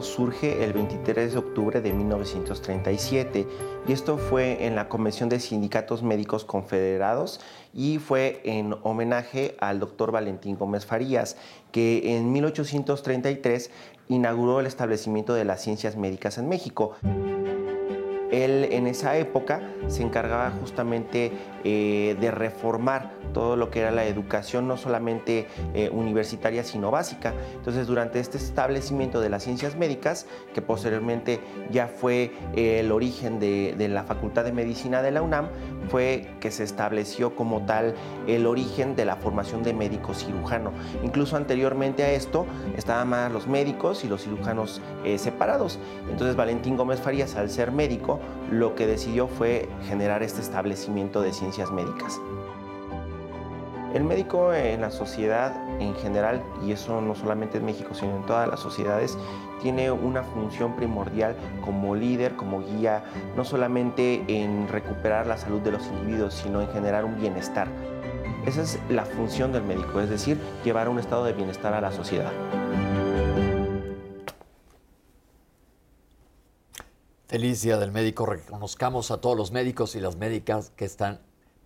Surge el 23 de octubre de 1937 y esto fue en la Convención de Sindicatos Médicos Confederados y fue en homenaje al doctor Valentín Gómez Farías, que en 1833 inauguró el establecimiento de las ciencias médicas en México. Él en esa época se encargaba justamente eh, de reformar todo lo que era la educación, no solamente eh, universitaria, sino básica. Entonces, durante este establecimiento de las ciencias médicas, que posteriormente ya fue eh, el origen de, la Facultad de Medicina de la UNAM, fue que se estableció como tal el origen de la formación de médico cirujano. Incluso anteriormente a esto estaban más los médicos y los cirujanos separados. Entonces, Valentín Gómez Farías, al ser médico, lo que decidió fue generar este establecimiento de ciencias médicas. El médico en la sociedad en general, y eso no solamente en México, sino en todas las sociedades, tiene una función primordial como líder, como guía, no solamente en recuperar la salud de los individuos, sino en generar un bienestar. Esa es la función del médico, es decir, llevar un estado de bienestar a la sociedad. Feliz Día del Médico. Reconozcamos a todos los médicos y las médicas que están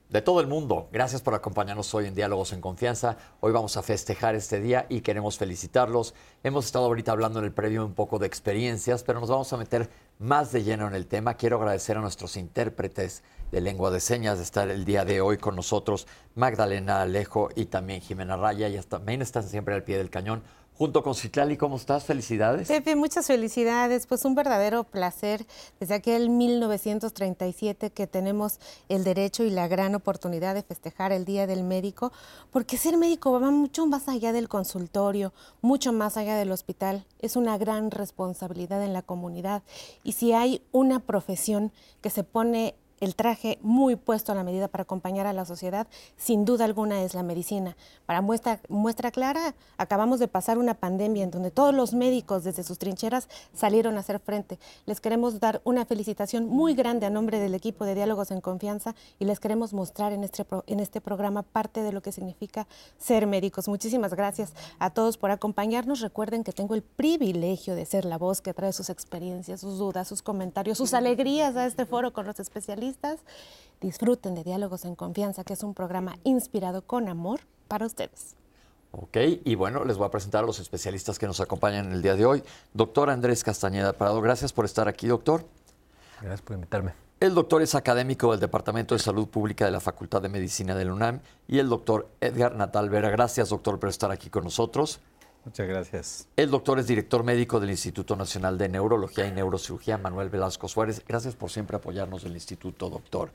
de todo el mundo. Gracias por acompañarnos hoy en Diálogos en Confianza. Hoy vamos a festejar este día y queremos felicitarlos. Hemos estado ahorita hablando en el previo un poco de experiencias, pero nos vamos a meter más de lleno en el tema. Quiero agradecer a nuestros intérpretes de lengua de señas de estar el día de hoy con nosotros, Magdalena Alejo y también Jimena Raya. Y también están siempre al pie del cañón junto con Citlali. ¿Cómo estás? Felicidades. Pepe, muchas felicidades. Pues un verdadero placer desde aquel 1937 que tenemos el derecho y la gran oportunidad de festejar el Día del Médico, porque ser médico va mucho más allá del consultorio, mucho más allá del hospital. Es una gran responsabilidad en la comunidad. Y si hay una profesión que se pone el traje muy puesto a la medida para acompañar a la sociedad, sin duda alguna es la medicina. Para muestra, clara, acabamos de pasar una pandemia en donde todos los médicos desde sus trincheras salieron a hacer frente. Les queremos dar una felicitación muy grande a nombre del equipo de Diálogos en Confianza y les queremos mostrar en este, en este programa parte de lo que significa ser médicos. Muchísimas gracias a todos por acompañarnos. Recuerden que tengo el privilegio de ser la voz que trae sus experiencias, sus dudas, sus comentarios, sus alegrías a este foro con los especialistas disfruten de Diálogos en Confianza, que es un programa inspirado con amor para ustedes. Ok, y bueno, les voy a presentar a los especialistas que nos acompañan en el día de hoy. Doctor Andrés Castañeda Parado, gracias por estar aquí, doctor. Gracias por invitarme. El doctor es académico del Departamento de Salud Pública de la Facultad de Medicina del UNAM y el doctor Edgar Natal Vera. Gracias, doctor, por estar aquí con nosotros. Muchas gracias. El doctor es director médico del Instituto Nacional de Neurología y Neurocirugía, Manuel Velasco Suárez. Gracias por siempre apoyarnos del instituto, doctor.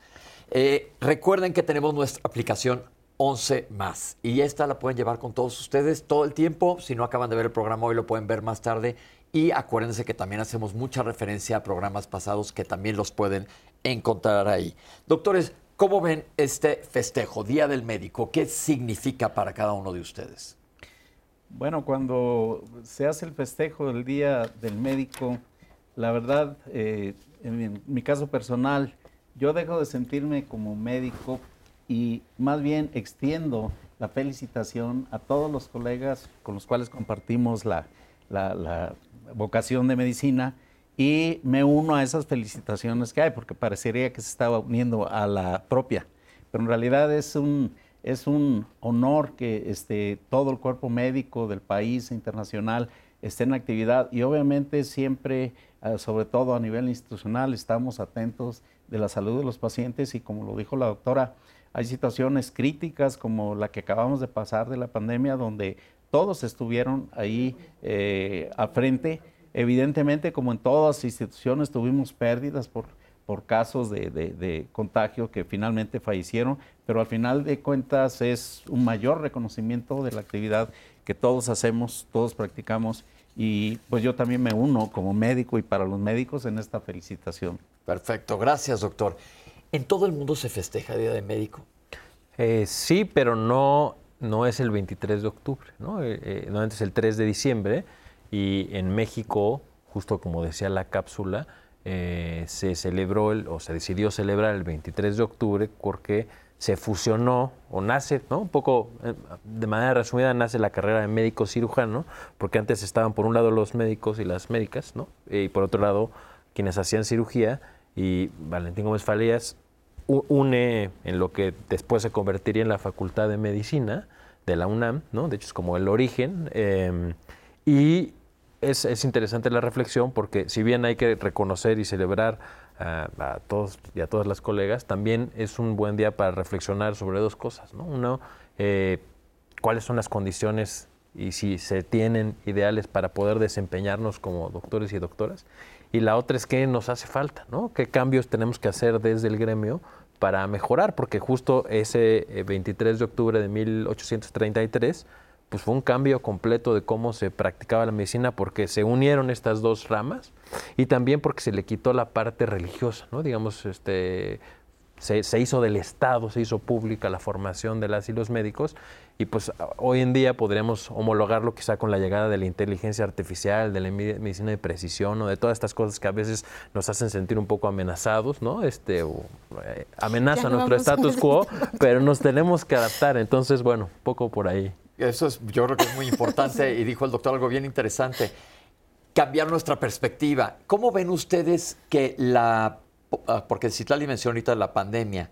Eh, recuerden que tenemos nuestra aplicación 11 más y esta la pueden llevar con todos ustedes todo el tiempo. Si no acaban de ver el programa hoy, lo pueden ver más tarde. Y acuérdense que también hacemos mucha referencia a programas pasados que también los pueden encontrar ahí. Doctores, ¿cómo ven este festejo, Día del Médico? ¿Qué significa para cada uno de ustedes? Bueno, cuando se hace el festejo del Día del Médico, la verdad, eh, en mi caso personal, yo dejo de sentirme como médico y más bien extiendo la felicitación a todos los colegas con los cuales compartimos la, vocación de medicina y me uno a esas felicitaciones que hay, porque parecería que se estaba uniendo a la propia, pero en realidad es un es un honor que este, todo el cuerpo médico del país internacional esté en actividad y obviamente siempre, eh, sobre todo a nivel institucional, estamos atentos de la salud de los pacientes y como lo dijo la doctora, hay situaciones críticas como la que acabamos de pasar de la pandemia donde todos estuvieron ahí eh, al frente. Evidentemente, como en todas instituciones, tuvimos pérdidas por por casos de, contagio que finalmente fallecieron, pero al final de cuentas es un mayor reconocimiento de la actividad que todos hacemos, todos practicamos y pues yo también me uno como médico y para los médicos en esta felicitación. Perfecto, gracias doctor. ¿En todo el mundo se festeja Día de Médico? Eh, sí, pero no, no es el 23 de octubre, ¿no? Eh, eh, normalmente es el 3 de diciembre y en México, justo como decía la cápsula, eh, se celebró o se decidió celebrar el 23 de octubre porque se fusionó o nace, ¿no? Un poco, eh, de manera resumida, nace la carrera de médico cirujano, porque antes estaban por un lado los médicos y las médicas, ¿no? Y por otro lado quienes hacían cirugía y Valentín Gómez Falías une en lo que después se convertiría en la Facultad de Medicina de la UNAM, ¿no? De hecho es como el origen. Em, y es, es, interesante la reflexión porque si bien hay que reconocer y celebrar a, todos y a todas las colegas, también es un buen día para reflexionar sobre dos cosas. ¿no? Uno, eh, cuáles son las condiciones y si se tienen ideales para poder desempeñarnos como doctores y doctoras. Y la otra es qué nos hace falta, ¿no? qué cambios tenemos que hacer desde el gremio para mejorar, porque justo ese 23 eh, de octubre de 1833 pues fue un cambio completo de cómo se practicaba la medicina porque se unieron estas dos ramas y también porque se le quitó la parte religiosa, ¿no? Digamos, este, se, hizo del Estado, se hizo pública la formación de las y los médicos y pues hoy en día podríamos homologarlo quizá con la llegada de la inteligencia artificial, de la medicina de precisión o de todas estas cosas que a veces nos hacen sentir un poco amenazados, ¿no? Este, o, eh, amenaza nuestro status quo, pero nos tenemos que adaptar, entonces bueno, poco por ahí. Eso es, yo creo que es muy importante y dijo el doctor algo bien interesante, cambiar nuestra perspectiva. ¿Cómo ven ustedes que la, ah, porque Citlali mencionó ahorita la pandemia,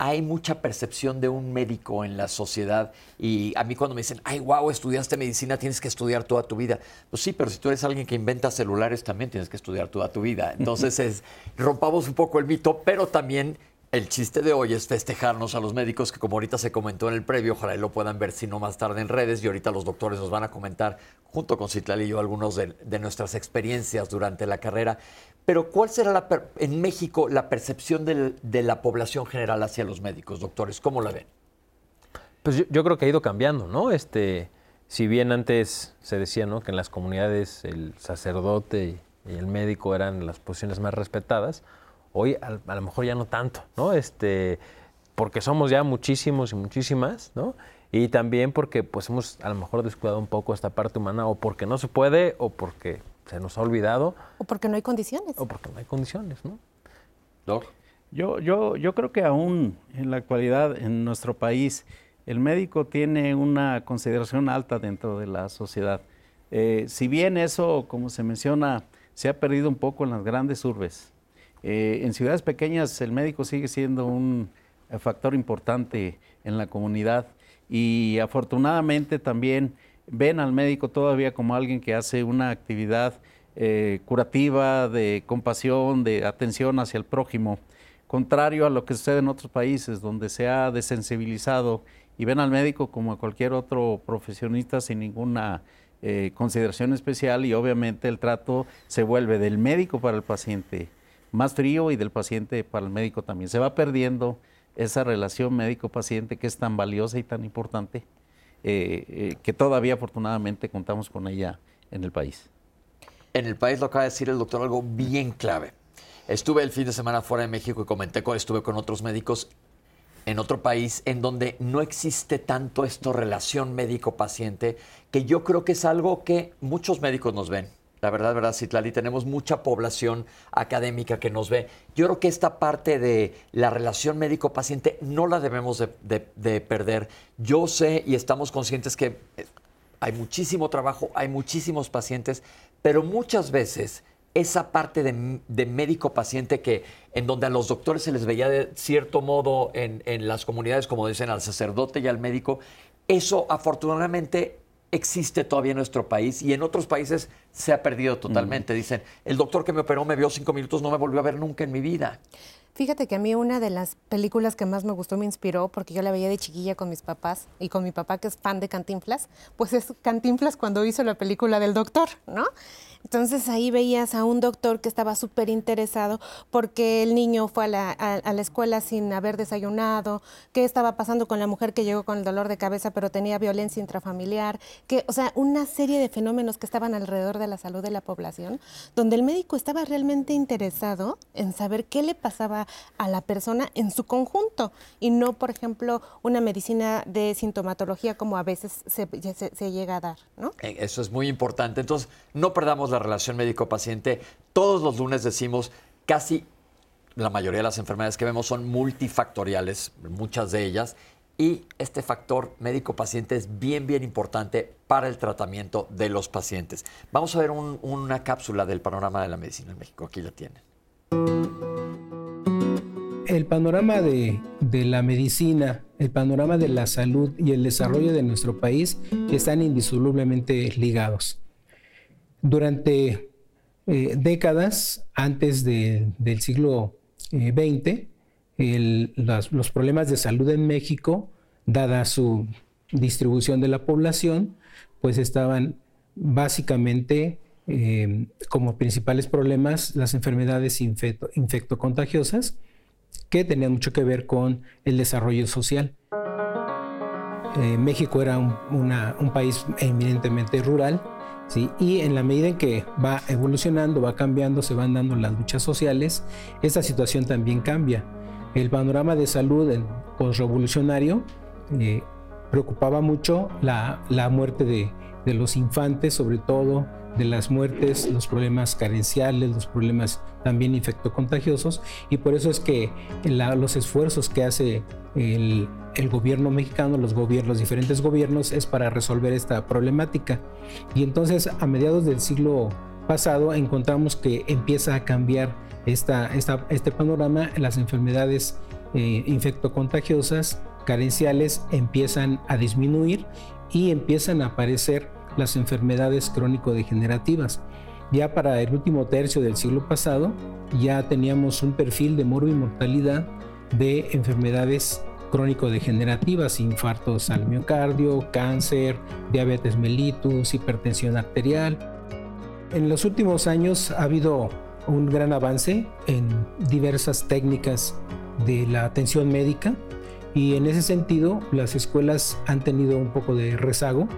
hay mucha percepción de un médico en la sociedad y a mí cuando me dicen, ay, wow, estudiaste medicina, tienes que estudiar toda tu vida. Pues sí, pero si tú eres alguien que inventa celulares, también tienes que estudiar toda tu vida. Entonces, es, rompamos un poco el mito, pero también el chiste de hoy es festejarnos a los médicos que como ahorita se comentó en el previo, ojalá lo puedan ver si no más tarde en redes y ahorita los doctores nos van a comentar junto con Citlali y yo algunos de, nuestras experiencias durante la carrera. Pero ¿cuál será la en México la percepción de la población general hacia los médicos, doctores? ¿Cómo la ven? Pues yo, creo que ha ido cambiando, ¿no? Este, si bien antes se decía ¿no? que en las comunidades el sacerdote y el médico eran las posiciones más respetadas, Hoy a, lo mejor ya no tanto, ¿no? Este, porque somos ya muchísimos y muchísimas, ¿no? Y también porque pues hemos a lo mejor descuidado un poco esta parte humana o porque no se puede o porque se nos ha olvidado. O porque no hay condiciones. O porque no hay condiciones, ¿no? Yo, yo, yo creo que aún en la actualidad en nuestro país el médico tiene una consideración alta dentro de la sociedad. Eh, si bien eso, como se menciona, se ha perdido un poco en las grandes urbes, eh, en ciudades pequeñas el médico sigue siendo un eh, factor importante en la comunidad y afortunadamente también ven al médico todavía como alguien que hace una actividad eh, curativa, de compasión, de atención hacia el prójimo, contrario a lo que sucede en otros países donde se ha desensibilizado y ven al médico como a cualquier otro profesionista sin ninguna consideración especial y obviamente el trato se vuelve del médico para el paciente más frío y del paciente para el médico también. Se va perdiendo esa relación médico-paciente que es tan valiosa y tan importante, eh, eh, que todavía afortunadamente contamos con ella en el país. En el país lo acaba de decir el doctor algo bien clave. Estuve el fin de semana fuera de México y comenté con, estuve con otros médicos en otro país en donde no existe tanto esto relación médico-paciente, que yo creo que es algo que muchos médicos nos ven la verdad, verdad, Citlali, tenemos mucha población académica que nos ve. Yo creo que esta parte de la relación médico-paciente no la debemos de, perder. Yo sé y estamos conscientes que eh, hay muchísimo trabajo, hay muchísimos pacientes, pero muchas veces esa parte de, médico-paciente que en donde a los doctores se les veía de cierto modo en, en las comunidades, como dicen, al sacerdote y al médico, eso afortunadamente existe todavía en nuestro país y en otros países se ha perdido totalmente. Dicen, el doctor que me operó me vio cinco minutos, no me volvió a ver nunca en mi vida. Fíjate que a mí una de las películas que más me gustó, me inspiró, porque yo la veía de chiquilla con mis papás y con mi papá que es fan de Cantinflas, pues es Cantinflas cuando hizo la película del doctor, ¿no? Entonces ahí veías a un doctor que estaba súper interesado porque el niño fue a la, a, la, escuela sin haber desayunado, qué estaba pasando con la mujer que llegó con el dolor de cabeza pero tenía violencia intrafamiliar, que, o sea, una serie de fenómenos que estaban alrededor de la salud de la población, donde el médico estaba realmente interesado en saber qué le pasaba a la persona en su conjunto y no, por ejemplo, una medicina de sintomatología como a veces se, llega a dar, ¿no? Eh, eso es muy importante. Entonces, no perdamos la relación médico-paciente. Todos los lunes decimos casi la mayoría de las enfermedades que vemos son multifactoriales, muchas de ellas, y este factor médico-paciente es bien, bien importante para el tratamiento de los pacientes. Vamos a ver una cápsula del panorama de la medicina en México. Aquí la tienen. El panorama de, la medicina, el panorama de la salud y el desarrollo de nuestro país están indisolublemente ligados. Durante eh, décadas antes del siglo XX, eh, los problemas de salud en México, dada su distribución de la población, pues estaban básicamente eh, como principales problemas las enfermedades infecto, infectocontagiosas, que tenían mucho que ver con el desarrollo social. Eh, México era un, país eminentemente rural, y en la medida en que va evolucionando, va cambiando, se van dando las luchas sociales, esta situación también cambia el panorama de salud postrevolucionario eh, preocupaba mucho la, muerte de, los infantes, sobre todo de las muertes, los problemas carenciales, los problemas también infectocontagiosos, y por eso es que los esfuerzos que hace el, gobierno mexicano, los, diferentes gobiernos, es para resolver esta problemática. Y entonces, a mediados del siglo pasado, encontramos que empieza a cambiar este panorama, las enfermedades eh, infectocontagiosas carenciales empiezan a disminuir y empiezan a aparecer las enfermedades crónico-degenerativas. Ya para el último tercio del siglo pasado ya teníamos un perfil de mortalidad de enfermedades crónico-degenerativas, infartos al miocardio, cáncer, diabetes mellitus, hipertensión arterial. En los últimos años ha habido un gran avance en diversas técnicas de la atención médica y en ese sentido las escuelas han tenido un poco de rezago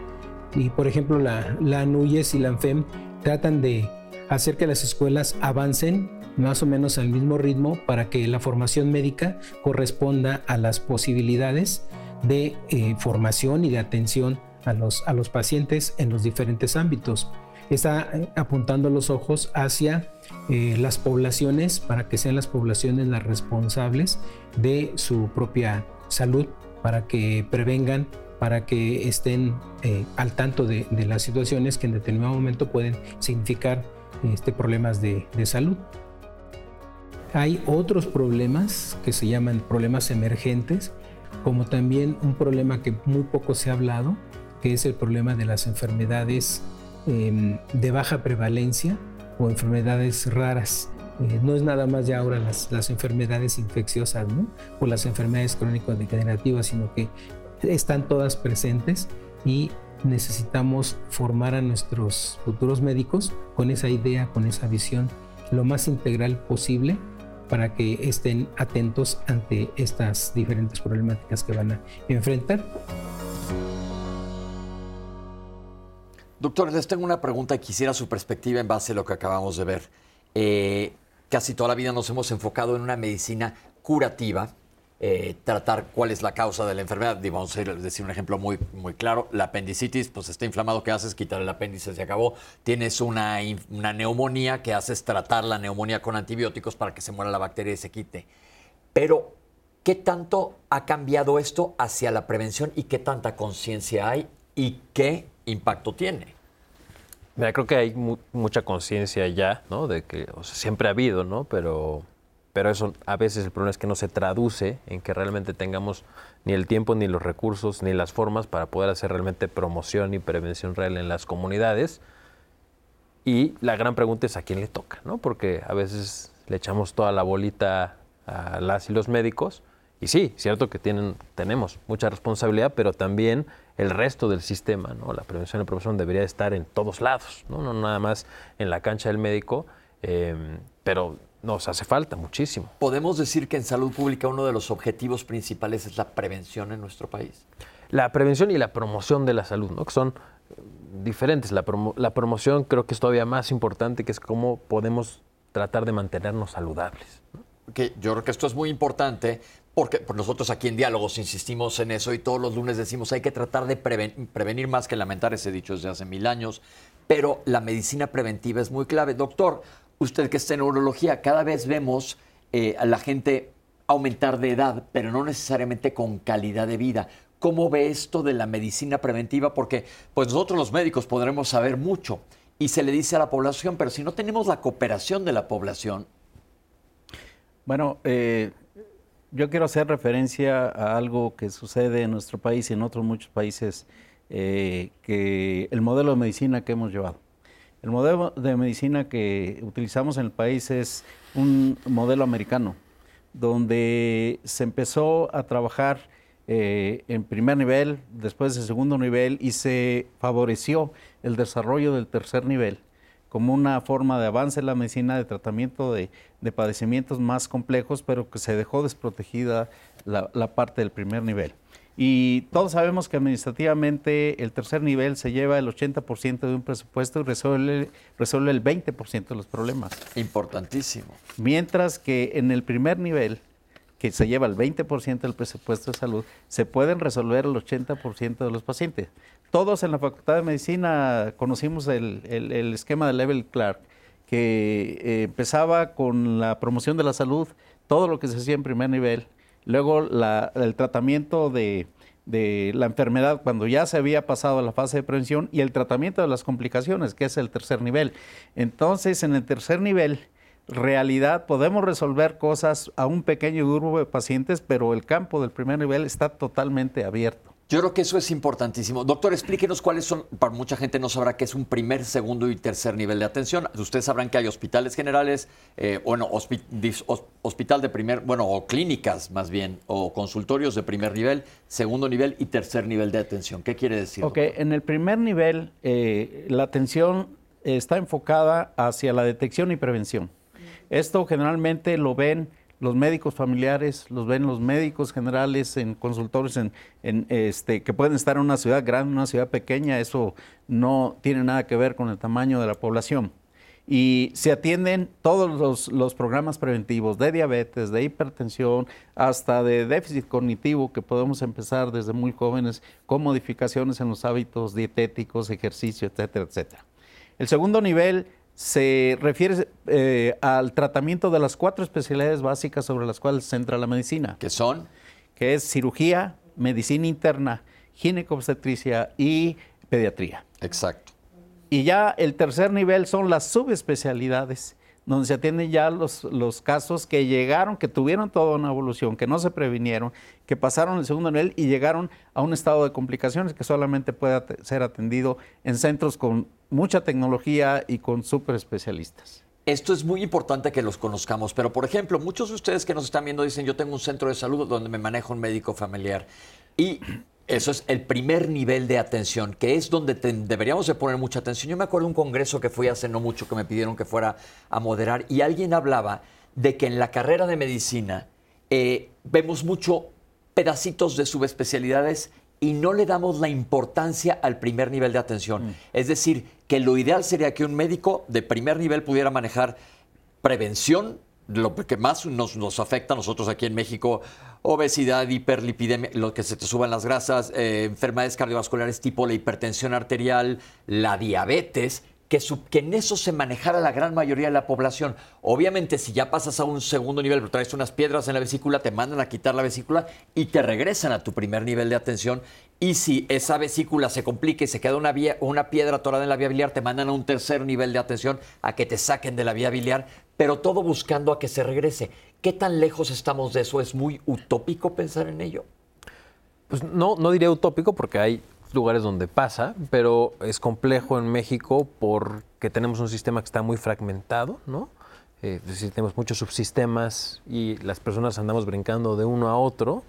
y por ejemplo la, la NUYES y la ANFEM tratan de hacer que las escuelas avancen más o menos al mismo ritmo para que la formación médica corresponda a las posibilidades de eh, formación y de atención a los, a los pacientes en los diferentes ámbitos. Está eh, apuntando los ojos hacia eh, las poblaciones para que sean las poblaciones las responsables de su propia salud, para que prevengan, para que estén eh, al tanto de, las situaciones que en determinado momento pueden significar este, problemas de, salud. Hay otros problemas que se llaman problemas emergentes, como también un problema que muy poco se ha hablado, que es el problema de las enfermedades Em, de baja prevalencia o enfermedades raras. Eh, no es nada más ya ahora las, las enfermedades infecciosas o las enfermedades crónico-degenerativas, sino que están todas presentes y necesitamos formar a nuestros futuros médicos con esa idea, con esa visión lo más integral posible para que estén atentos ante estas diferentes problemáticas que van a enfrentar. Doctor, les tengo una pregunta y quisiera su perspectiva en base a lo que acabamos de ver. Eh, casi toda la vida nos hemos enfocado en una medicina curativa, eh, tratar cuál es la causa de la enfermedad. Vamos a decir un ejemplo muy, muy claro. La apendicitis, pues está inflamado, ¿qué haces? Quitar el apéndice, se acabó. Tienes una, una neumonía, que haces? Tratar la neumonía con antibióticos para que se muera la bacteria y se quite. Pero, ¿qué tanto ha cambiado esto hacia la prevención y qué tanta conciencia hay y qué impacto tiene. Mira, creo que hay mucha conciencia ya, ¿no? De que siempre ha habido, ¿no? Pero, pero eso a veces el problema es que no se traduce en que realmente tengamos ni el tiempo, ni los recursos, ni las formas para poder hacer realmente promoción y prevención real en las comunidades. Y la gran pregunta es a quién le toca, ¿no? Porque a veces le echamos toda la bolita a las y los médicos. Y sí, cierto que tienen, tenemos mucha responsabilidad, pero también el resto del sistema, ¿no? La prevención y promoción debería estar en todos lados, ¿no? No nada más en la cancha del médico, eh, pero nos hace falta muchísimo. ¿Podemos decir que en salud pública uno de los objetivos principales es la prevención en nuestro país? La prevención y la promoción de la salud, ¿no? Que son diferentes. La, la promoción creo que es todavía más importante, que es cómo podemos tratar de mantenernos saludables. Que yo creo que esto es muy importante porque nosotros aquí en Diálogos insistimos en eso y todos los lunes decimos hay que tratar de prevenir más que lamentar ese dicho desde hace mil años, pero la medicina preventiva es muy clave. Doctor, usted que está en neurología, cada vez vemos eh, a la gente aumentar de edad, pero no necesariamente con calidad de vida. ¿Cómo ve esto de la medicina preventiva? Porque pues nosotros los médicos podremos saber mucho y se le dice a la población, pero si no tenemos la cooperación de la población. Bueno, eh, yo quiero hacer referencia a algo que sucede en nuestro país y en otros muchos países, eh, que el modelo de medicina que hemos llevado. El modelo de medicina que utilizamos en el país es un modelo americano, donde se empezó a trabajar eh, en primer nivel, después de segundo nivel, y se favoreció el desarrollo del tercer nivel como una forma de avance en la medicina de tratamiento de, padecimientos más complejos, pero que se dejó desprotegida la, parte del primer nivel. Y todos sabemos que administrativamente el tercer nivel se lleva el 80% de un presupuesto y resuelve, resuelve el 20% de los problemas. Importantísimo. Mientras que en el primer nivel que se lleva el 20% del presupuesto de salud, se pueden resolver el 80% de los pacientes. Todos en la Facultad de Medicina conocimos el, esquema de Level Clark, que eh, empezaba con la promoción de la salud, todo lo que se hacía en primer nivel, luego el tratamiento de, de la enfermedad cuando ya se había pasado a la fase de prevención y el tratamiento de las complicaciones, que es el tercer nivel. Entonces, en el tercer nivel, realidad podemos resolver cosas a un pequeño grupo de pacientes, pero el campo del primer nivel está totalmente abierto. Yo creo que eso es importantísimo. Doctor, explíquenos cuáles son, para mucha gente no sabrá qué es un primer, segundo y tercer nivel de atención. Ustedes sabrán que hay hospitales generales, eh, bueno, hospital de primer, bueno, o clínicas más bien, o consultorios de primer nivel, segundo nivel y tercer nivel de atención. ¿Qué quiere decir? Ok, en el primer nivel eh, la atención está enfocada hacia la detección y prevención. Esto generalmente lo ven los médicos familiares, los ven los médicos generales en consultorios en, este, que pueden estar en una ciudad grande, una ciudad pequeña, eso no tiene nada que ver con el tamaño de la población. Y se atienden todos los, programas preventivos de diabetes, de hipertensión, hasta de déficit cognitivo, que podemos empezar desde muy jóvenes con modificaciones en los hábitos dietéticos, ejercicio, etcétera, etcétera. El segundo nivel se refiere eh, al tratamiento de las cuatro especialidades básicas sobre las cuales se centra la medicina. ¿Qué son? Que es cirugía, medicina interna, ginecobstetricia y pediatría. Exacto. Y ya el tercer nivel son las subespecialidades, donde se atienden ya los, los casos que llegaron, que tuvieron toda una evolución, que no se previnieron, que pasaron el segundo nivel y llegaron a un estado de complicaciones que solamente puede ser atendido en centros con mucha tecnología y con súper especialistas. Esto es muy importante que los conozcamos, pero por ejemplo, muchos de ustedes que nos están viendo dicen, yo tengo un centro de salud donde me manejo un médico familiar. Y eso es el primer nivel de atención, que es donde deberíamos de poner mucha atención. Yo me acuerdo de un congreso que fui hace no mucho que me pidieron que fuera a moderar y alguien hablaba de que en la carrera de medicina eh, vemos mucho pedacitos de subespecialidades y no le damos la importancia al primer nivel de atención. Mm. Es decir, que lo ideal sería que un médico de primer nivel pudiera manejar prevención, lo que más nos, afecta a nosotros aquí en México, obesidad, hiperlipidemia, lo que se te suban las grasas, eh, enfermedades cardiovasculares tipo la hipertensión arterial, la diabetes, que, en eso se manejara la gran mayoría de la población. Obviamente, si ya pasas a un segundo nivel, pero traes unas piedras en la vesícula, te mandan a quitar la vesícula y te regresan a tu primer nivel de atención. Y si esa vesícula se complica y se queda una, una piedra atorada en la vía biliar, te mandan a un tercer nivel de atención a que te saquen de la vía biliar, pero todo buscando a que se regrese. ¿Qué tan lejos estamos de eso? ¿Es muy utópico pensar en ello? Pues no, no diría utópico porque hay lugares donde pasa, pero es complejo en México porque tenemos un sistema que está muy fragmentado, ¿no? Eh, es decir, tenemos muchos subsistemas y las personas andamos brincando de uno a otro.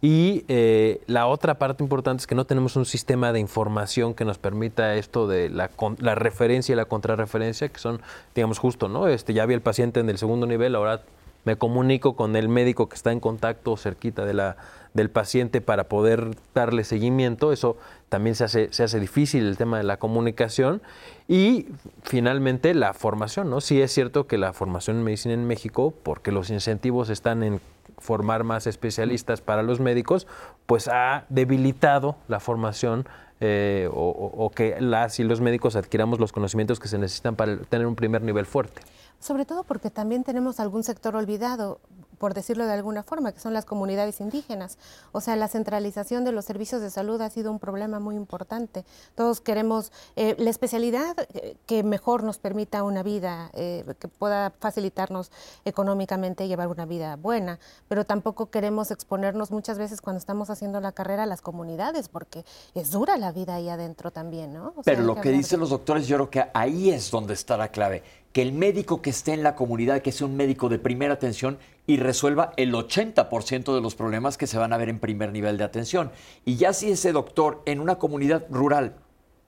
Y eh, la otra parte importante es que no tenemos un sistema de información que nos permita esto de la, referencia y la contrarreferencia, que son, digamos, justo, ¿no? Este, ya vi el paciente en el segundo nivel, ahora me comunico con el médico que está en contacto cerquita de la, del paciente para poder darle seguimiento. Eso también se hace, se hace difícil el tema de la comunicación. Y finalmente la formación, ¿no? Sí es cierto que la formación en medicina en México, porque los incentivos están en formar más especialistas para los médicos, pues ha debilitado la formación eh, o, o, que las y los médicos adquiramos los conocimientos que se necesitan para tener un primer nivel fuerte. Sobre todo porque también tenemos algún sector olvidado por decirlo de alguna forma, que son las comunidades indígenas. O sea, la centralización de los servicios de salud ha sido un problema muy importante. Todos queremos eh, la especialidad eh, que mejor nos permita una vida, eh, que pueda facilitarnos económicamente llevar una vida buena, pero tampoco queremos exponernos muchas veces cuando estamos haciendo la carrera a las comunidades, porque es dura la vida ahí adentro también, ¿no? pero lo que, que dicen los doctores, yo creo que ahí es donde está la clave que el médico que esté en la comunidad, que sea un médico de primera atención y resuelva el 80% de los problemas que se van a ver en primer nivel de atención. Y ya si ese doctor en una comunidad rural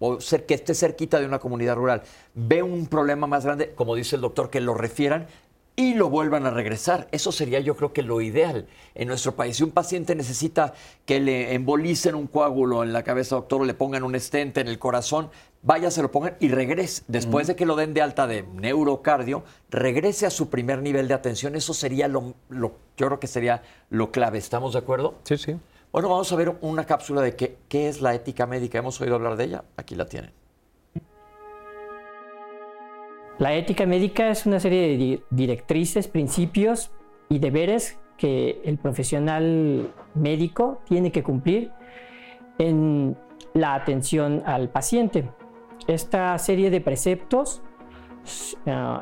o ser, que esté cerquita de una comunidad rural ve un problema más grande, como dice el doctor, que lo refieran, y lo vuelvan a regresar. Eso sería yo creo que lo ideal en nuestro país. Si un paciente necesita que le embolicen un coágulo en la cabeza, doctor, o le pongan un estente en el corazón, vaya, se lo pongan y regrese. Después de que lo den de alta de neurocardio, regrese a su primer nivel de atención. Eso sería lo, lo, yo creo que sería lo clave. ¿Estamos de acuerdo? Sí, sí. Bueno, vamos a ver una cápsula de qué, qué es la ética médica. Hemos oído hablar de ella. Aquí la tienen. La ética médica es una serie de directrices, principios y deberes que el profesional médico tiene que cumplir en la atención al paciente. Esta serie de preceptos uh,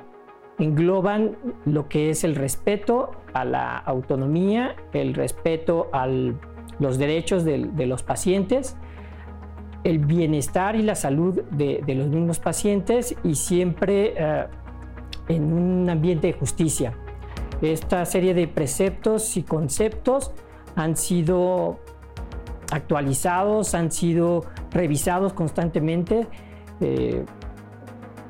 engloban lo que es el respeto a la autonomía, el respeto a los derechos de, los pacientes, el bienestar y la salud de, los mismos pacientes y siempre eh, en un ambiente de justicia. Esta serie de preceptos y conceptos han sido actualizados, han sido revisados constantemente.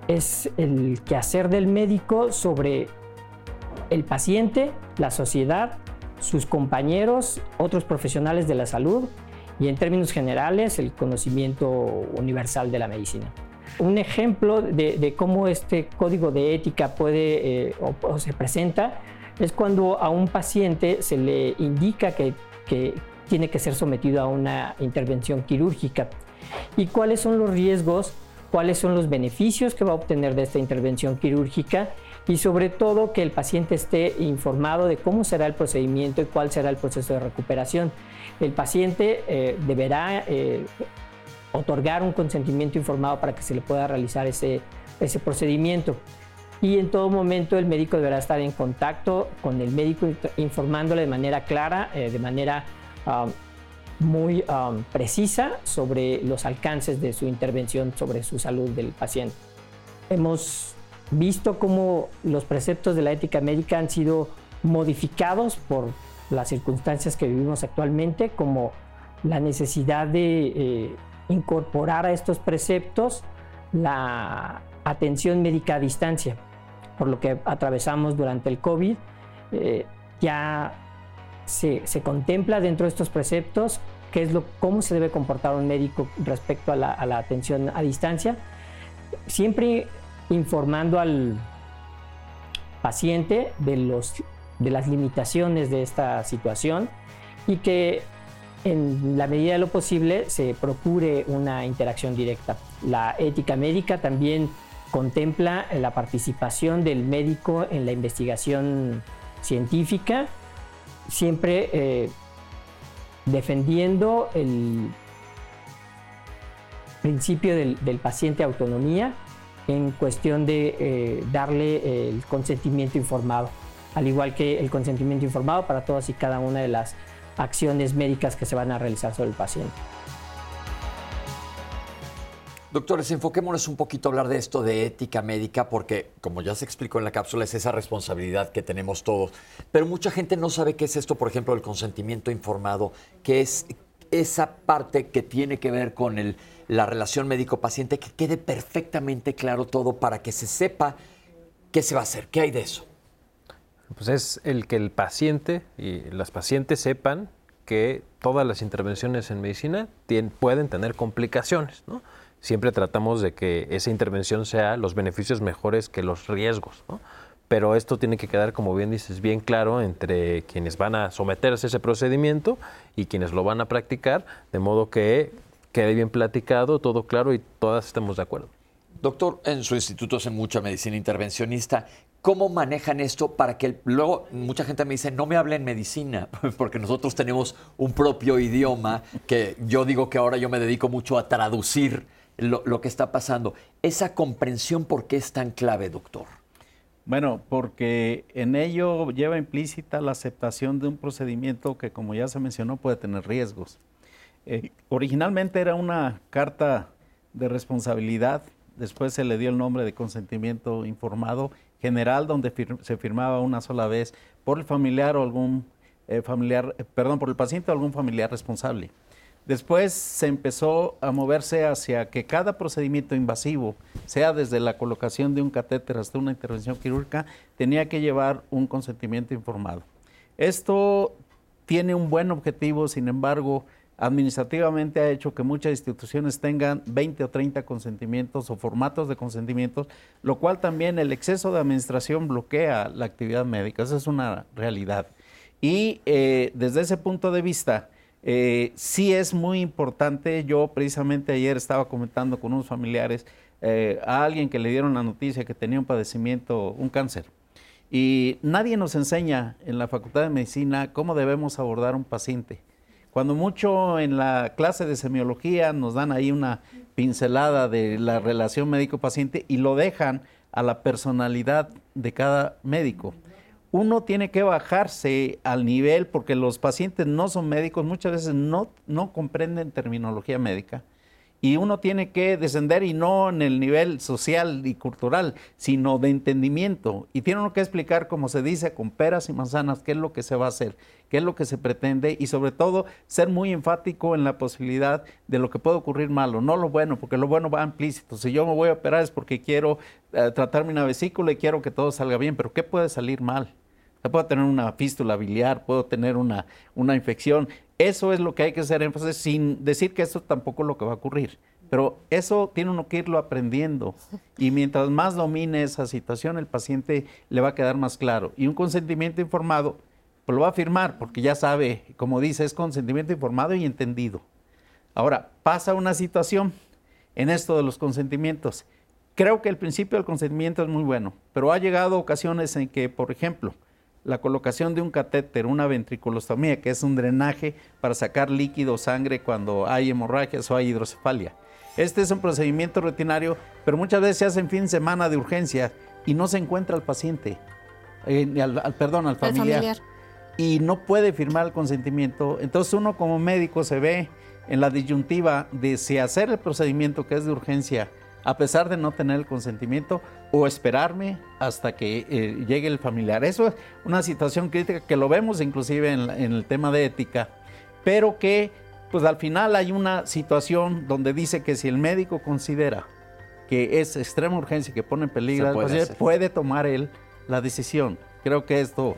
Es el quehacer del médico sobre el paciente, la sociedad, sus compañeros, otros profesionales de la salud y en términos generales el conocimiento universal de la medicina. Un ejemplo de, cómo este código de ética puede eh, o, se presenta es cuando a un paciente se le indica que, que tiene que ser sometido a una intervención quirúrgica y cuáles son los riesgos, cuáles son los beneficios que va a obtener de esta intervención quirúrgica y sobre todo que el paciente esté informado de cómo será el procedimiento y cuál será el proceso de recuperación el paciente eh, deberá eh, otorgar un consentimiento informado para que se le pueda realizar ese, ese procedimiento. Y en todo momento el médico deberá estar en contacto con el médico informándole de manera clara, eh, de manera um, muy um, precisa sobre los alcances de su intervención sobre su salud del paciente. Hemos visto cómo los preceptos de la ética médica han sido modificados por las circunstancias que vivimos actualmente, como la necesidad de eh, incorporar a estos preceptos la atención médica a distancia, por lo que atravesamos durante el COVID. Eh, ya se, contempla dentro de estos preceptos qué es lo, cómo se debe comportar un médico respecto a la, atención a distancia, siempre informando al paciente de los de las limitaciones de esta situación y que en la medida de lo posible se procure una interacción directa. La ética médica también contempla la participación del médico en la investigación científica, siempre eh, defendiendo el principio del, paciente autonomía en cuestión de eh, darle el consentimiento informado al igual que el consentimiento informado para todas y cada una de las acciones médicas que se van a realizar sobre el paciente. Doctores, enfoquémonos un poquito a hablar de esto de ética médica, porque como ya se explicó en la cápsula, es esa responsabilidad que tenemos todos. Pero mucha gente no sabe qué es esto, por ejemplo, el consentimiento informado, que es esa parte que tiene que ver con la relación médico-paciente, que quede perfectamente claro todo para que se sepa qué se va a hacer, qué hay de eso. Pues es el que el paciente y las pacientes sepan que todas las intervenciones en medicina pueden tener complicaciones, ¿no? Siempre tratamos de que esa intervención sea los beneficios mejores que los riesgos. Pero esto tiene que quedar, como bien dices, bien claro entre quienes van a someterse a ese procedimiento y quienes lo van a practicar, de modo que quede bien platicado, todo claro y todas estemos de acuerdo. Doctor, en su instituto hacen mucha medicina intervencionista. ¿Cómo manejan esto para que luego mucha gente me dice, no me hablen medicina, porque nosotros tenemos un propio idioma que yo digo que ahora yo me dedico mucho a traducir lo, que está pasando. Esa comprensión, ¿por qué es tan clave, doctor? Bueno, porque en ello lleva implícita la aceptación de un procedimiento que, como ya se mencionó, puede tener riesgos. Eh, originalmente era una carta de responsabilidad, después se le dio el nombre de consentimiento informado general, donde se firmaba una sola vez por el familiar o algún eh, familiar, eh, perdón, por el paciente o algún familiar responsable. Después se empezó a moverse hacia que cada procedimiento invasivo, sea desde la colocación de un catéter hasta una intervención quirúrgica, tenía que llevar un consentimiento informado. Esto tiene un buen objetivo, sin embargo, administrativamente ha hecho que muchas instituciones tengan 20 o 30 consentimientos o formatos de consentimientos, lo cual también el exceso de administración bloquea la actividad médica. Esa es una realidad. Y eh, desde ese punto de vista, eh, sí es muy importante, yo precisamente ayer estaba comentando con unos familiares eh, a alguien que le dieron la noticia que tenía un padecimiento, un cáncer. Y nadie nos enseña en la Facultad de Medicina cómo debemos abordar un paciente. Cuando mucho en la clase de semiología nos dan ahí una pincelada de la relación médico-paciente y lo dejan a la personalidad de cada médico uno tiene que bajarse al nivel porque los pacientes no son médicos, muchas veces no, no comprenden terminología médica. Y uno tiene que descender y no en el nivel social y cultural, sino de entendimiento. Y tiene uno que explicar, como se dice, con peras y manzanas, qué es lo que se va a hacer, qué es lo que se pretende y sobre todo ser muy enfático en la posibilidad de lo que puede ocurrir malo, no lo bueno, porque lo bueno va implícito. Si yo me voy a operar es porque quiero eh, tratarme una vesícula y quiero que todo salga bien, pero ¿qué puede salir mal? Puedo tener una fístula biliar, puedo tener una, una infección. Eso es lo que hay que hacer énfasis, sin decir que eso tampoco es lo que va a ocurrir. Pero eso tiene uno que irlo aprendiendo. Y mientras más domine esa situación, el paciente le va a quedar más claro. Y un consentimiento informado, pues lo va a firmar, porque ya sabe, como dice, es consentimiento informado y entendido. Ahora, pasa una situación en esto de los consentimientos. Creo que el principio del consentimiento es muy bueno, pero ha llegado ocasiones en que, por ejemplo, la colocación de un catéter, una ventriculostomía, que es un drenaje para sacar líquido o sangre cuando hay hemorragias o hay hidrocefalia. Este es un procedimiento rutinario, pero muchas veces se hace en fin de semana de urgencia y no se encuentra al paciente, eh, al, perdón, al familiar, Y no puede firmar el consentimiento. Entonces uno como médico se ve en la disyuntiva de si hacer el procedimiento que es de urgencia a pesar de no tener el consentimiento o esperarme hasta que eh, llegue el familiar. Eso es una situación crítica que lo vemos inclusive en, el tema de ética, pero que pues al final hay una situación donde dice que si el médico considera que es extrema urgencia y que pone en peligro puede, puede tomar él la decisión. Creo que esto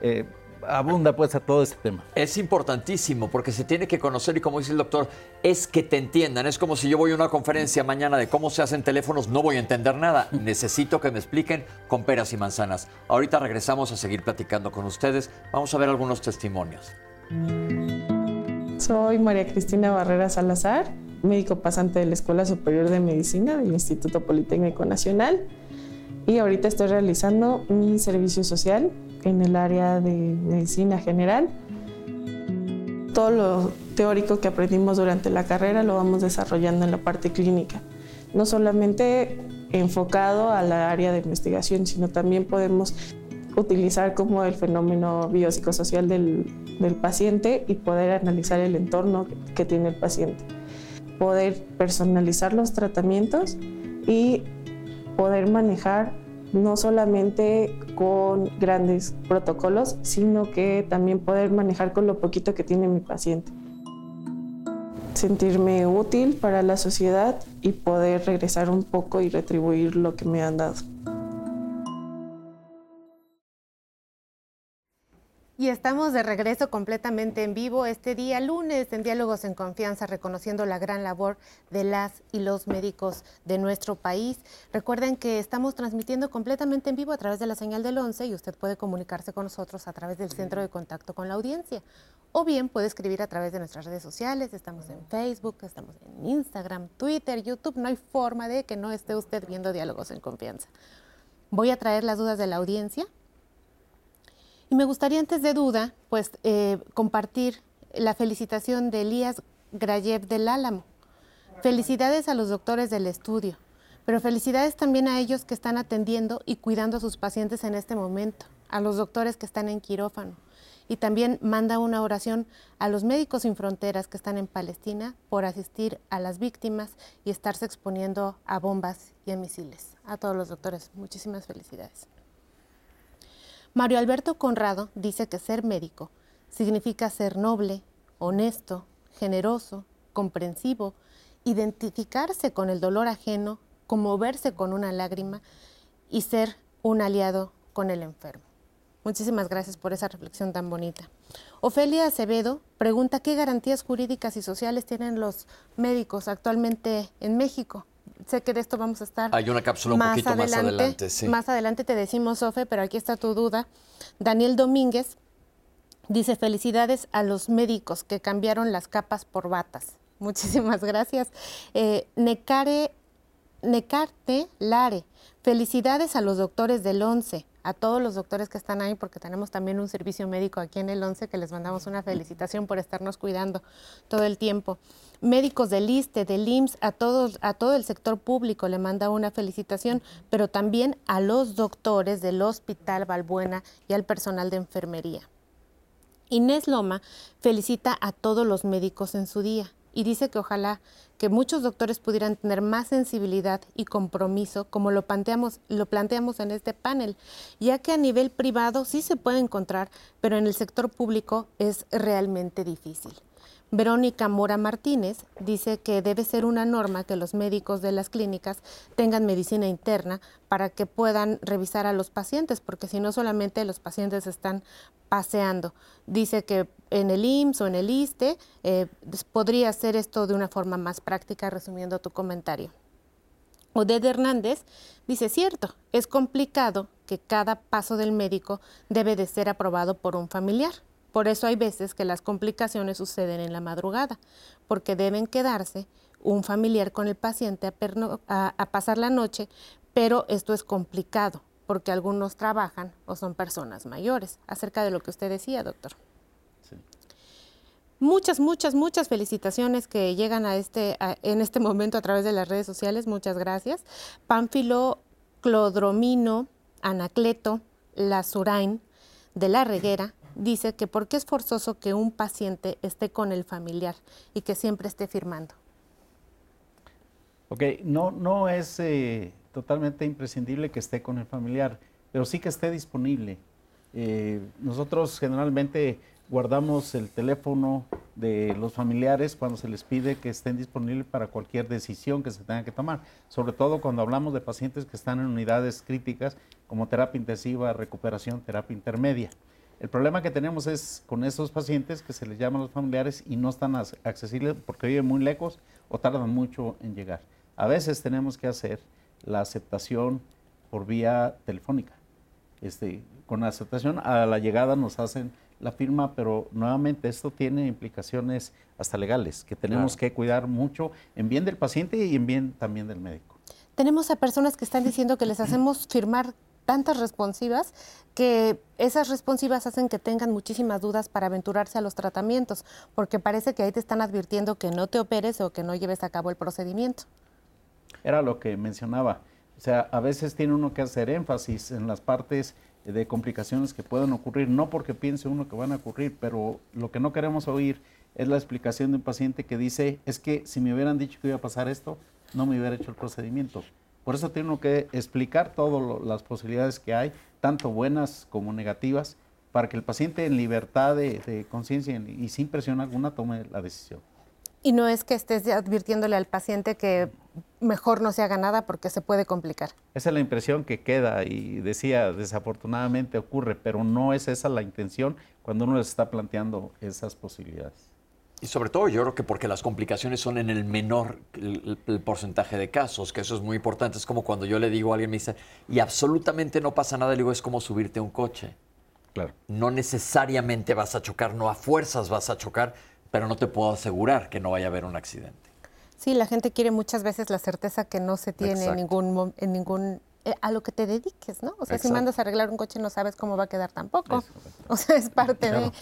eh, abunda pues a todo este tema. Es importantísimo porque se tiene que conocer y como dice el doctor, es que te entiendan. Es como si yo voy a una conferencia mañana de cómo se hacen teléfonos, no voy a entender nada. Necesito que me expliquen con peras y manzanas. Ahorita regresamos a seguir platicando con ustedes. Vamos a ver algunos testimonios. Soy María Cristina Barrera Salazar, médico pasante de la Escuela Superior de Medicina del Instituto Politécnico Nacional y ahorita estoy realizando mi servicio social en el área de medicina general. Todo lo teórico que aprendimos durante la carrera lo vamos desarrollando en la parte clínica, no solamente enfocado a la área de investigación, sino también podemos utilizar como el fenómeno biopsicosocial del, del paciente y poder analizar el entorno que tiene el paciente, poder personalizar los tratamientos y poder manejar no solamente con grandes protocolos, sino que también poder manejar con lo poquito que tiene mi paciente. Sentirme útil para la sociedad y poder regresar un poco y retribuir lo que me han dado. Y estamos de regreso completamente en vivo este día lunes en Diálogos en Confianza, reconociendo la gran labor de las y los médicos de nuestro país. Recuerden que estamos transmitiendo completamente en vivo a través de la señal del 11 y usted puede comunicarse con nosotros a través del centro de contacto con la audiencia. O bien puede escribir a través de nuestras redes sociales, estamos en Facebook, estamos en Instagram, Twitter, YouTube. No hay forma de que no esté usted viendo Diálogos en Confianza. Voy a traer las dudas de la audiencia y me gustaría antes de duda, pues eh, compartir la felicitación de Elías Grayev del Álamo. Felicidades a los doctores del estudio, pero felicidades también a ellos que están atendiendo y cuidando a sus pacientes en este momento, a los doctores que están en quirófano. Y también manda una oración a los médicos sin fronteras que están en Palestina por asistir a las víctimas y estarse exponiendo a bombas y a misiles. A todos los doctores, muchísimas felicidades. Mario Alberto Conrado dice que ser médico significa ser noble, honesto, generoso, comprensivo, identificarse con el dolor ajeno, conmoverse con una lágrima y ser un aliado con el enfermo. Muchísimas gracias por esa reflexión tan bonita. Ofelia Acevedo pregunta qué garantías jurídicas y sociales tienen los médicos actualmente en México sé que de esto vamos a estar. Hay una cápsula un poquito más adelante. Sí. Más adelante te decimos, Sofe, pero aquí está tu duda. Daniel Domínguez dice: Felicidades a los médicos que cambiaron las capas por batas. Muchísimas gracias. Eh, Necare, Necarte Lare, felicidades a los doctores del 11 a todos los doctores que están ahí, porque tenemos también un servicio médico aquí en el 11 que les mandamos una felicitación por estarnos cuidando todo el tiempo. Médicos del ISTE, del IMSS, a, todos, a todo el sector público le manda una felicitación, pero también a los doctores del Hospital Balbuena y al personal de enfermería. Inés Loma felicita a todos los médicos en su día y dice que ojalá que muchos doctores pudieran tener más sensibilidad y compromiso, como lo planteamos, lo planteamos en este panel, ya que a nivel privado sí se puede encontrar, pero en el sector público es realmente difícil. Verónica Mora Martínez dice que debe ser una norma que los médicos de las clínicas tengan medicina interna para que puedan revisar a los pacientes, porque si no solamente los pacientes están paseando. Dice que en el IMSS o en el ISTE eh, podría hacer esto de una forma más práctica, resumiendo tu comentario. Oded Hernández dice, cierto, es complicado que cada paso del médico debe de ser aprobado por un familiar. Por eso hay veces que las complicaciones suceden en la madrugada, porque deben quedarse un familiar con el paciente a, pasar la noche, pero esto es complicado, porque algunos trabajan o son personas mayores, acerca de lo que usted decía, doctor. Muchas, muchas, muchas felicitaciones que llegan a este, en este momento a través de las redes sociales. Muchas gracias. Pánfilo, Clodromino, Anacleto, Lazurain, de la Reguera, dice que porque es forzoso que un paciente esté con el familiar y que siempre esté firmando. Ok, no, no es eh, totalmente imprescindible que esté con el familiar, pero sí que esté disponible. Eh, nosotros generalmente guardamos el teléfono de los familiares cuando se les pide que estén disponibles para cualquier decisión que se tenga que tomar, sobre todo cuando hablamos de pacientes que están en unidades críticas como terapia intensiva, recuperación, terapia intermedia. El problema que tenemos es con esos pacientes que se les llaman los familiares y no están accesibles porque viven muy lejos o tardan mucho en llegar. A veces tenemos que hacer la aceptación por vía telefónica. Este, con la aceptación a la llegada nos hacen la firma, pero nuevamente esto tiene implicaciones hasta legales que tenemos que cuidar mucho en bien del paciente y en bien también del médico. Tenemos a personas que están diciendo que les hacemos firmar tantas responsivas que esas responsivas hacen que tengan muchísimas dudas para aventurarse a los tratamientos, porque parece que ahí te están advirtiendo que no te operes o que no lleves a cabo el procedimiento. Era lo que mencionaba. O sea, a veces tiene uno que hacer énfasis en las partes de complicaciones que pueden ocurrir, no porque piense uno que van a ocurrir, pero lo que no queremos oír es la explicación de un paciente que dice, es que si me hubieran dicho que iba a pasar esto, no me hubiera hecho el procedimiento. Por eso tengo que explicar todas las posibilidades que hay, tanto buenas como negativas, para que el paciente en libertad de, conciencia y sin presión alguna tome la decisión. Y no es que estés advirtiéndole al paciente que mejor no se haga nada porque se puede complicar. Esa es la impresión que queda y decía, desafortunadamente ocurre, pero no es esa la intención cuando uno les está planteando esas posibilidades. Y sobre todo yo creo que porque las complicaciones son en el menor el, el, porcentaje de casos, que eso es muy importante. Es como cuando yo le digo a alguien, me dice, y absolutamente no pasa nada, le digo, es como subirte a un coche. Claro. No necesariamente vas a chocar, no a fuerzas vas a chocar, pero no te puedo asegurar que no vaya a haber un accidente. Sí, la gente quiere muchas veces la certeza que no se tiene en ningún, en ningún eh, a lo que te dediques, ¿no? O sea, Exacto. si mandas a arreglar un coche no sabes cómo va a quedar tampoco. Eso. O sea, es parte claro. de...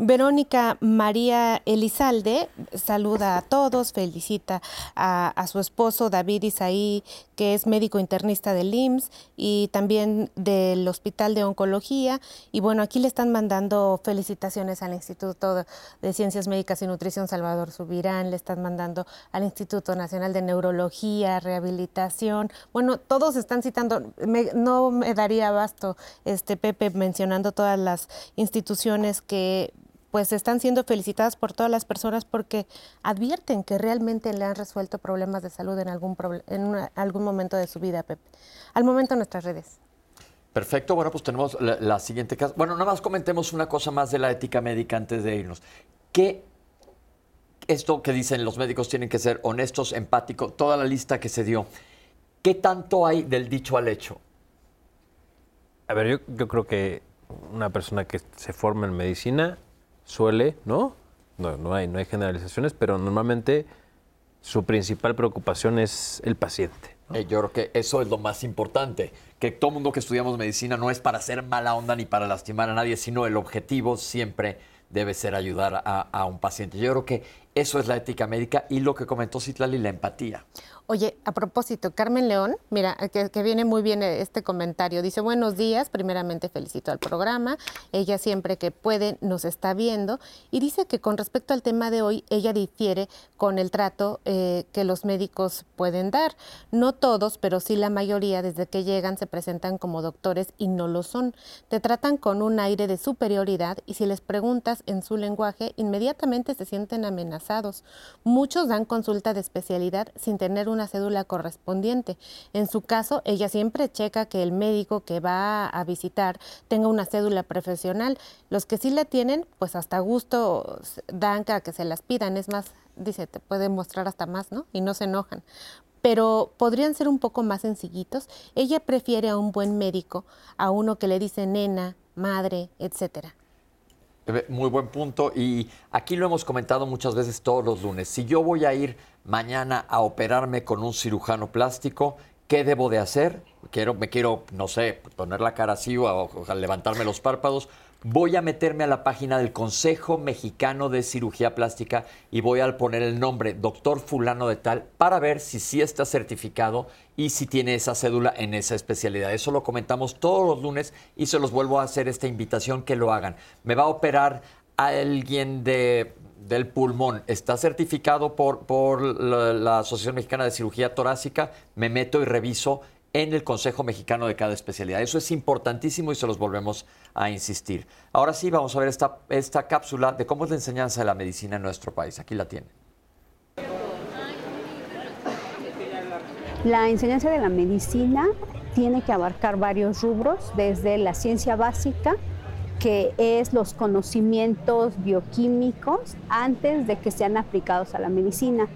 Verónica María Elizalde saluda a todos, felicita a, su esposo David Isaí, que es médico internista del IMSS y también del Hospital de Oncología. Y bueno, aquí le están mandando felicitaciones al Instituto de Ciencias Médicas y Nutrición Salvador Subirán, le están mandando al Instituto Nacional de Neurología, Rehabilitación. Bueno, todos están citando, me, no me daría abasto, este Pepe, mencionando todas las instituciones que pues están siendo felicitadas por todas las personas porque advierten que realmente le han resuelto problemas de salud en algún, en una, algún momento de su vida, Pepe. Al momento en nuestras redes. Perfecto, bueno, pues tenemos la, la siguiente casa. Bueno, nada más comentemos una cosa más de la ética médica antes de irnos. ¿Qué esto que dicen los médicos tienen que ser honestos, empáticos, toda la lista que se dio? ¿Qué tanto hay del dicho al hecho? A ver, yo, yo creo que una persona que se forma en medicina suele, ¿no? No, no, hay, no hay generalizaciones, pero normalmente su principal preocupación es el paciente. Eh, yo creo que eso es lo más importante, que todo mundo que estudiamos medicina no es para hacer mala onda ni para lastimar a nadie, sino el objetivo siempre debe ser ayudar a, a un paciente. Yo creo que eso es la ética médica y lo que comentó Citlali, la empatía. Oye, a propósito, Carmen León, mira, que, viene muy bien este comentario. Dice, buenos días, primeramente felicito al programa. Ella siempre que puede nos está viendo. Y dice que con respecto al tema de hoy, ella difiere con el trato eh, que los médicos pueden dar. No todos, pero sí la mayoría, desde que llegan se presentan como doctores y no lo son. Te tratan con un aire de superioridad y si les preguntas en su lenguaje, inmediatamente se sienten amenazados. Muchos dan consulta de especialidad sin tener un una cédula correspondiente. En su caso, ella siempre checa que el médico que va a visitar tenga una cédula profesional. Los que sí la tienen, pues hasta gusto dan a que se las pidan. Es más, dice, te puede mostrar hasta más, ¿no? Y no se enojan pero podrían ser un poco más sencillitos. Ella prefiere a un buen médico, a uno que le dice nena, madre, etcétera. Muy buen punto y aquí lo hemos comentado muchas veces todos los lunes. Si yo voy a ir mañana a operarme con un cirujano plástico, ¿qué debo de hacer? Quiero, me quiero, no sé, poner la cara así o, o levantarme los párpados. Voy a meterme a la página del Consejo Mexicano de Cirugía Plástica y voy a poner el nombre doctor fulano de tal para ver si sí está certificado y si tiene esa cédula en esa especialidad. Eso lo comentamos todos los lunes y se los vuelvo a hacer esta invitación que lo hagan. Me va a operar alguien de, del pulmón, está certificado por, por la, la Asociación Mexicana de Cirugía Torácica, me meto y reviso en el Consejo Mexicano de cada especialidad. Eso es importantísimo y se los volvemos a insistir. Ahora sí, vamos a ver esta, esta cápsula de cómo es la enseñanza de la medicina en nuestro país. Aquí la tienen. La enseñanza de la medicina tiene que abarcar varios rubros, desde la ciencia básica, que es los conocimientos bioquímicos antes de que sean aplicados a la medicina.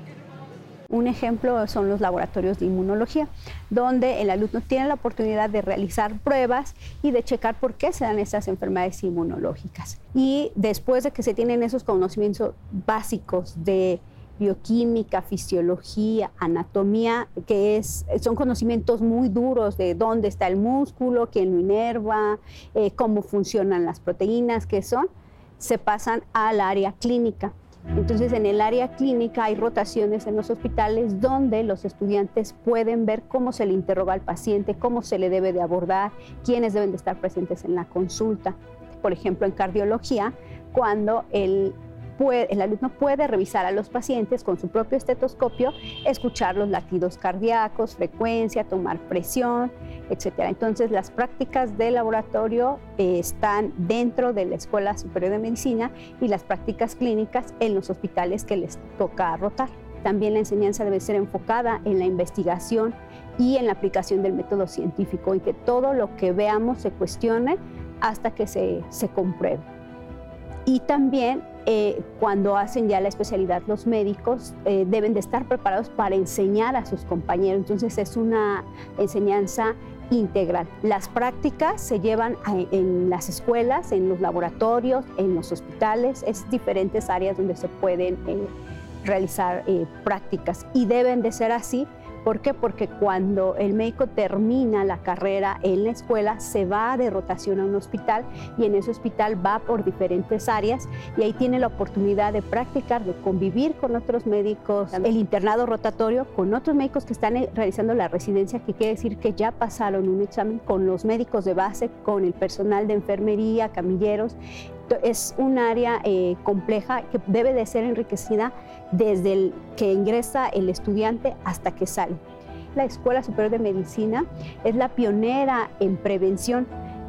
Un ejemplo son los laboratorios de inmunología, donde el alumno tiene la oportunidad de realizar pruebas y de checar por qué se dan estas enfermedades inmunológicas. Y después de que se tienen esos conocimientos básicos de bioquímica, fisiología, anatomía, que es, son conocimientos muy duros de dónde está el músculo, quién lo inerva, eh, cómo funcionan las proteínas, qué son, se pasan al área clínica. Entonces, en el área clínica hay rotaciones en los hospitales donde los estudiantes pueden ver cómo se le interroga al paciente, cómo se le debe de abordar, quiénes deben de estar presentes en la consulta. Por ejemplo, en cardiología, cuando el puede, el alumno puede revisar a los pacientes con su propio estetoscopio, escuchar los latidos cardíacos, frecuencia, tomar presión, etc. Entonces las prácticas de laboratorio eh, están dentro de la Escuela Superior de Medicina y las prácticas clínicas en los hospitales que les toca rotar. También la enseñanza debe ser enfocada en la investigación y en la aplicación del método científico y que todo lo que veamos se cuestione hasta que se, se compruebe. Y también eh, cuando hacen ya la especialidad los médicos eh, deben de estar preparados para enseñar a sus compañeros. Entonces es una enseñanza integral. Las prácticas se llevan en las escuelas, en los laboratorios, en los hospitales, es diferentes áreas donde se pueden eh, realizar prácticas y deben de ser así ¿Por qué? Porque cuando el médico termina la carrera en la escuela, se va de rotación a un hospital y en ese hospital va por diferentes áreas y ahí tiene la oportunidad de practicar, de convivir con otros médicos, el internado rotatorio con otros médicos que están eh, realizando la residencia, que quiere decir que ya pasaron un examen con los médicos de base, con el personal de enfermería, camilleros. Es un área eh, compleja que debe de ser enriquecida desde que ingresa el estudiante hasta que sale. La Escuela Superior de Medicina es la pionera en prevención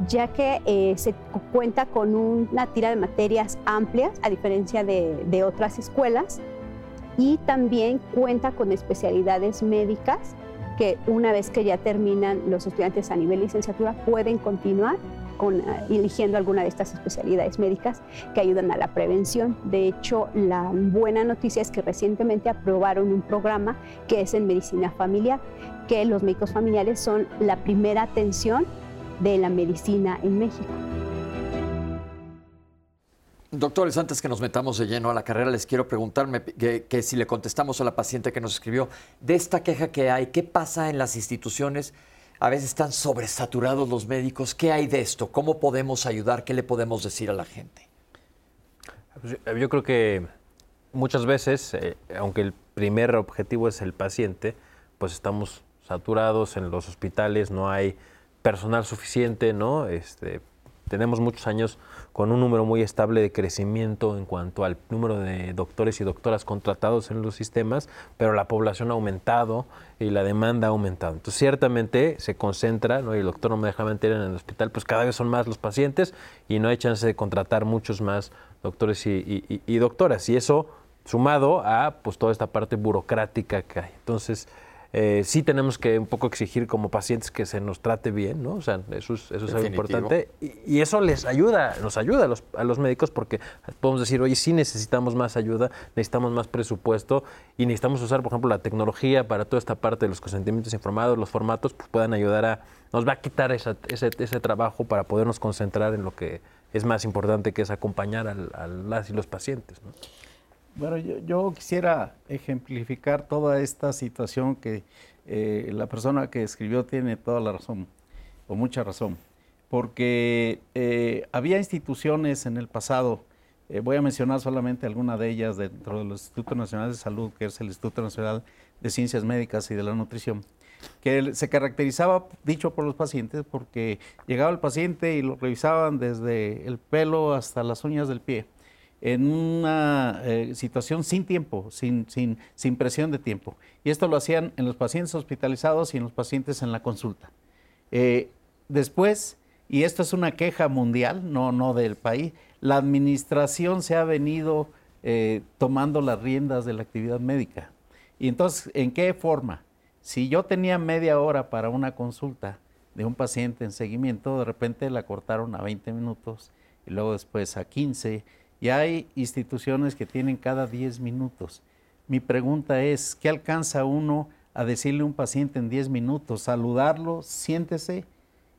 ya que eh, se cuenta con una tira de materias amplias, a diferencia de otras escuelas, y también cuenta con especialidades médicas que una vez que ya terminan los estudiantes a nivel licenciatura pueden continuar con, eh, eligiendo alguna de estas especialidades médicas que ayudan a la prevención. De hecho, la buena noticia es que recientemente aprobaron un programa que es en medicina familiar, que los médicos familiares son la primera atención de la medicina en México. Doctores, antes que nos metamos de lleno a la carrera, les quiero preguntarme que, que, si le contestamos a la paciente que nos escribió de esta queja que hay, ¿qué pasa en las instituciones a veces están sobresaturados los médicos. ¿Qué hay de esto? ¿Cómo podemos ayudar? ¿Qué le podemos decir a la gente? Pues, eh, yo creo que muchas veces, eh, aunque el primer objetivo es el paciente, pues estamos saturados en los hospitales, no hay personal suficiente, ¿no? Este, tenemos muchos años con un número muy estable de crecimiento en cuanto al número de doctores y doctoras contratados en los sistemas, pero la población ha aumentado y la demanda ha aumentado. Entonces, ciertamente se concentra, ¿no? y el doctor no me deja mentir en el hospital, pues cada vez son más los pacientes y no hay chance de contratar muchos más doctores y, y doctoras. Y eso sumado a pues toda esta parte burocrática que hay. Entonces, eh, sí tenemos que un poco exigir como pacientes que se nos trate bien, ¿no? O sea, eso es, eso es algo importante. Y, eso les ayuda, nos ayuda a los, a los médicos porque podemos decir, oye, sí necesitamos más ayuda, necesitamos más presupuesto y necesitamos usar, por ejemplo, la tecnología para toda esta parte de los consentimientos informados, los formatos, pues puedan ayudar a, nos va a quitar ese, ese trabajo para podernos concentrar en lo que es más importante, que es acompañar a las y los pacientes, ¿no? Bueno, yo, quisiera ejemplificar toda esta situación que eh, la persona que escribió tiene toda la razón, o mucha razón, porque eh, había instituciones en el pasado, eh, voy a mencionar solamente alguna de ellas dentro del Instituto Nacional de Salud, que es el Instituto Nacional de Ciencias Médicas y de la Nutrición, que se caracterizaba, dicho por los pacientes, porque llegaba el paciente y lo revisaban desde el pelo hasta las uñas del pie en una eh, situación sin tiempo, sin, sin, sin, presión de tiempo. Y esto lo hacían en los pacientes hospitalizados y en los pacientes en la consulta. Eh, después, y esto es una queja mundial, no, no del país, la administración se ha venido eh, tomando las riendas de la actividad médica. Y entonces, ¿en qué forma? Si yo tenía media hora para una consulta de un paciente en seguimiento, de repente la cortaron a 20 minutos y luego después a 15 y hay instituciones que tienen cada 10 minutos. Mi pregunta es, ¿qué alcanza uno a decirle a un paciente en 10 minutos? Saludarlo, siéntese.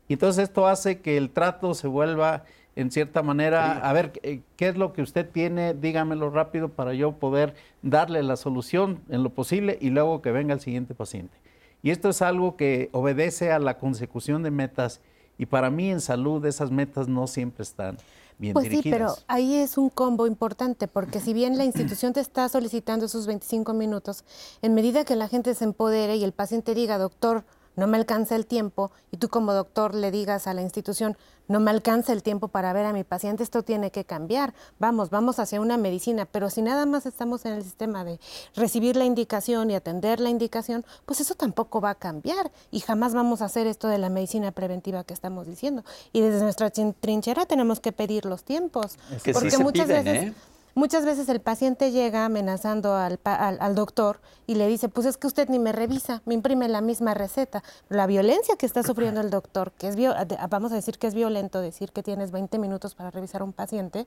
Y entonces esto hace que el trato se vuelva en cierta manera, a ver, eh, ¿qué es lo que usted tiene? Dígamelo rápido para yo poder darle la solución en lo posible y luego que venga el siguiente paciente. Y esto es algo que obedece a la consecución de metas y para mí en salud esas metas no siempre están pues sí, pero ahí es un combo importante, porque si bien la institución te está solicitando esos 25 minutos, en medida que la gente se empodere y el paciente diga, doctor, no me alcanza el tiempo y tú como doctor le digas a la institución, no me alcanza el tiempo para ver a mi paciente, esto tiene que cambiar. Vamos, vamos hacia una medicina, pero si nada más estamos en el sistema de recibir la indicación y atender la indicación, pues eso tampoco va a cambiar y jamás vamos a hacer esto de la medicina preventiva que estamos diciendo. Y desde nuestra trinchera tenemos que pedir los tiempos. que porque muchas veces... ¿eh? Muchas veces el paciente llega amenazando al, al, doctor y le dice, pues es que usted ni me revisa, me imprime la misma receta. La violencia que está sufriendo el doctor, que es, vamos a decir que es violento decir que tienes 20 minutos para revisar a un paciente,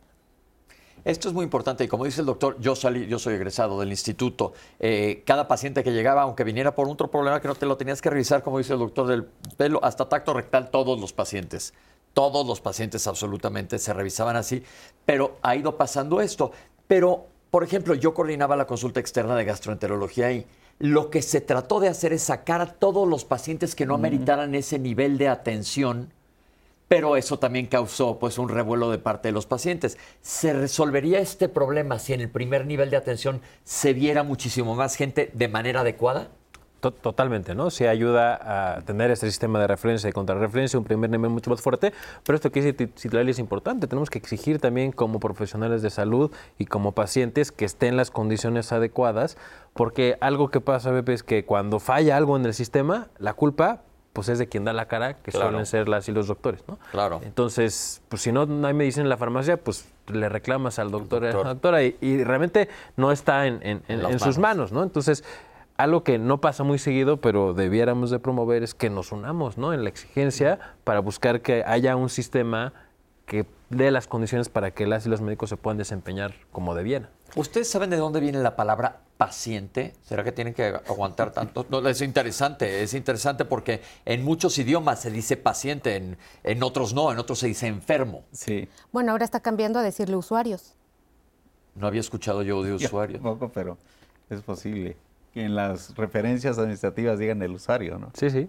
esto es muy importante y como dice el doctor, yo salí, yo soy egresado del instituto. Eh, cada paciente que llegaba, aunque viniera por otro problema que no te lo tenías que revisar, como dice el doctor del pelo, hasta tacto rectal, todos los pacientes todos los pacientes absolutamente se revisaban así, pero ha ido pasando esto. Pero, por ejemplo, yo coordinaba la consulta externa de gastroenterología y lo que se trató de hacer es sacar a todos los pacientes que no ameritaran ese nivel de atención, pero eso también causó pues un revuelo de parte de los pacientes. ¿Se resolvería este problema si en el primer nivel de atención se viera muchísimo más gente de manera adecuada? Totalmente, ¿no? Sí ayuda a tener este sistema de referencia y contrarreferencia, un primer nivel mucho más fuerte, pero esto que dice Citlali es importante. Tenemos que exigir también como profesionales de salud y como pacientes que estén las condiciones adecuadas, porque algo que pasa, Pepe, es que cuando falla algo en el sistema, la culpa pues es de quien da la cara, que suelen ser las y los doctores, ¿no? Claro. Entonces, pues si no, hay medicina en la farmacia, pues le reclamas al doctor, a la doctora y, realmente no está en, en sus manos, ¿no? Entonces, algo que no pasa muy seguido, pero debiéramos de promover es que nos unamos ¿no? en la exigencia para buscar que haya un sistema que dé las condiciones para que las y los médicos se puedan desempeñar como debieran. ¿Ustedes saben de dónde viene la palabra paciente? ¿Será que tienen que aguantar tanto? No, es interesante, es interesante porque en muchos idiomas se dice paciente, en, en otros no, en otros se dice enfermo. Sí. Bueno, ahora está cambiando a decirle usuarios. No había escuchado yo de usuarios. Poco, pero es posible que en las referencias administrativas digan el usuario, ¿no? Sí, sí.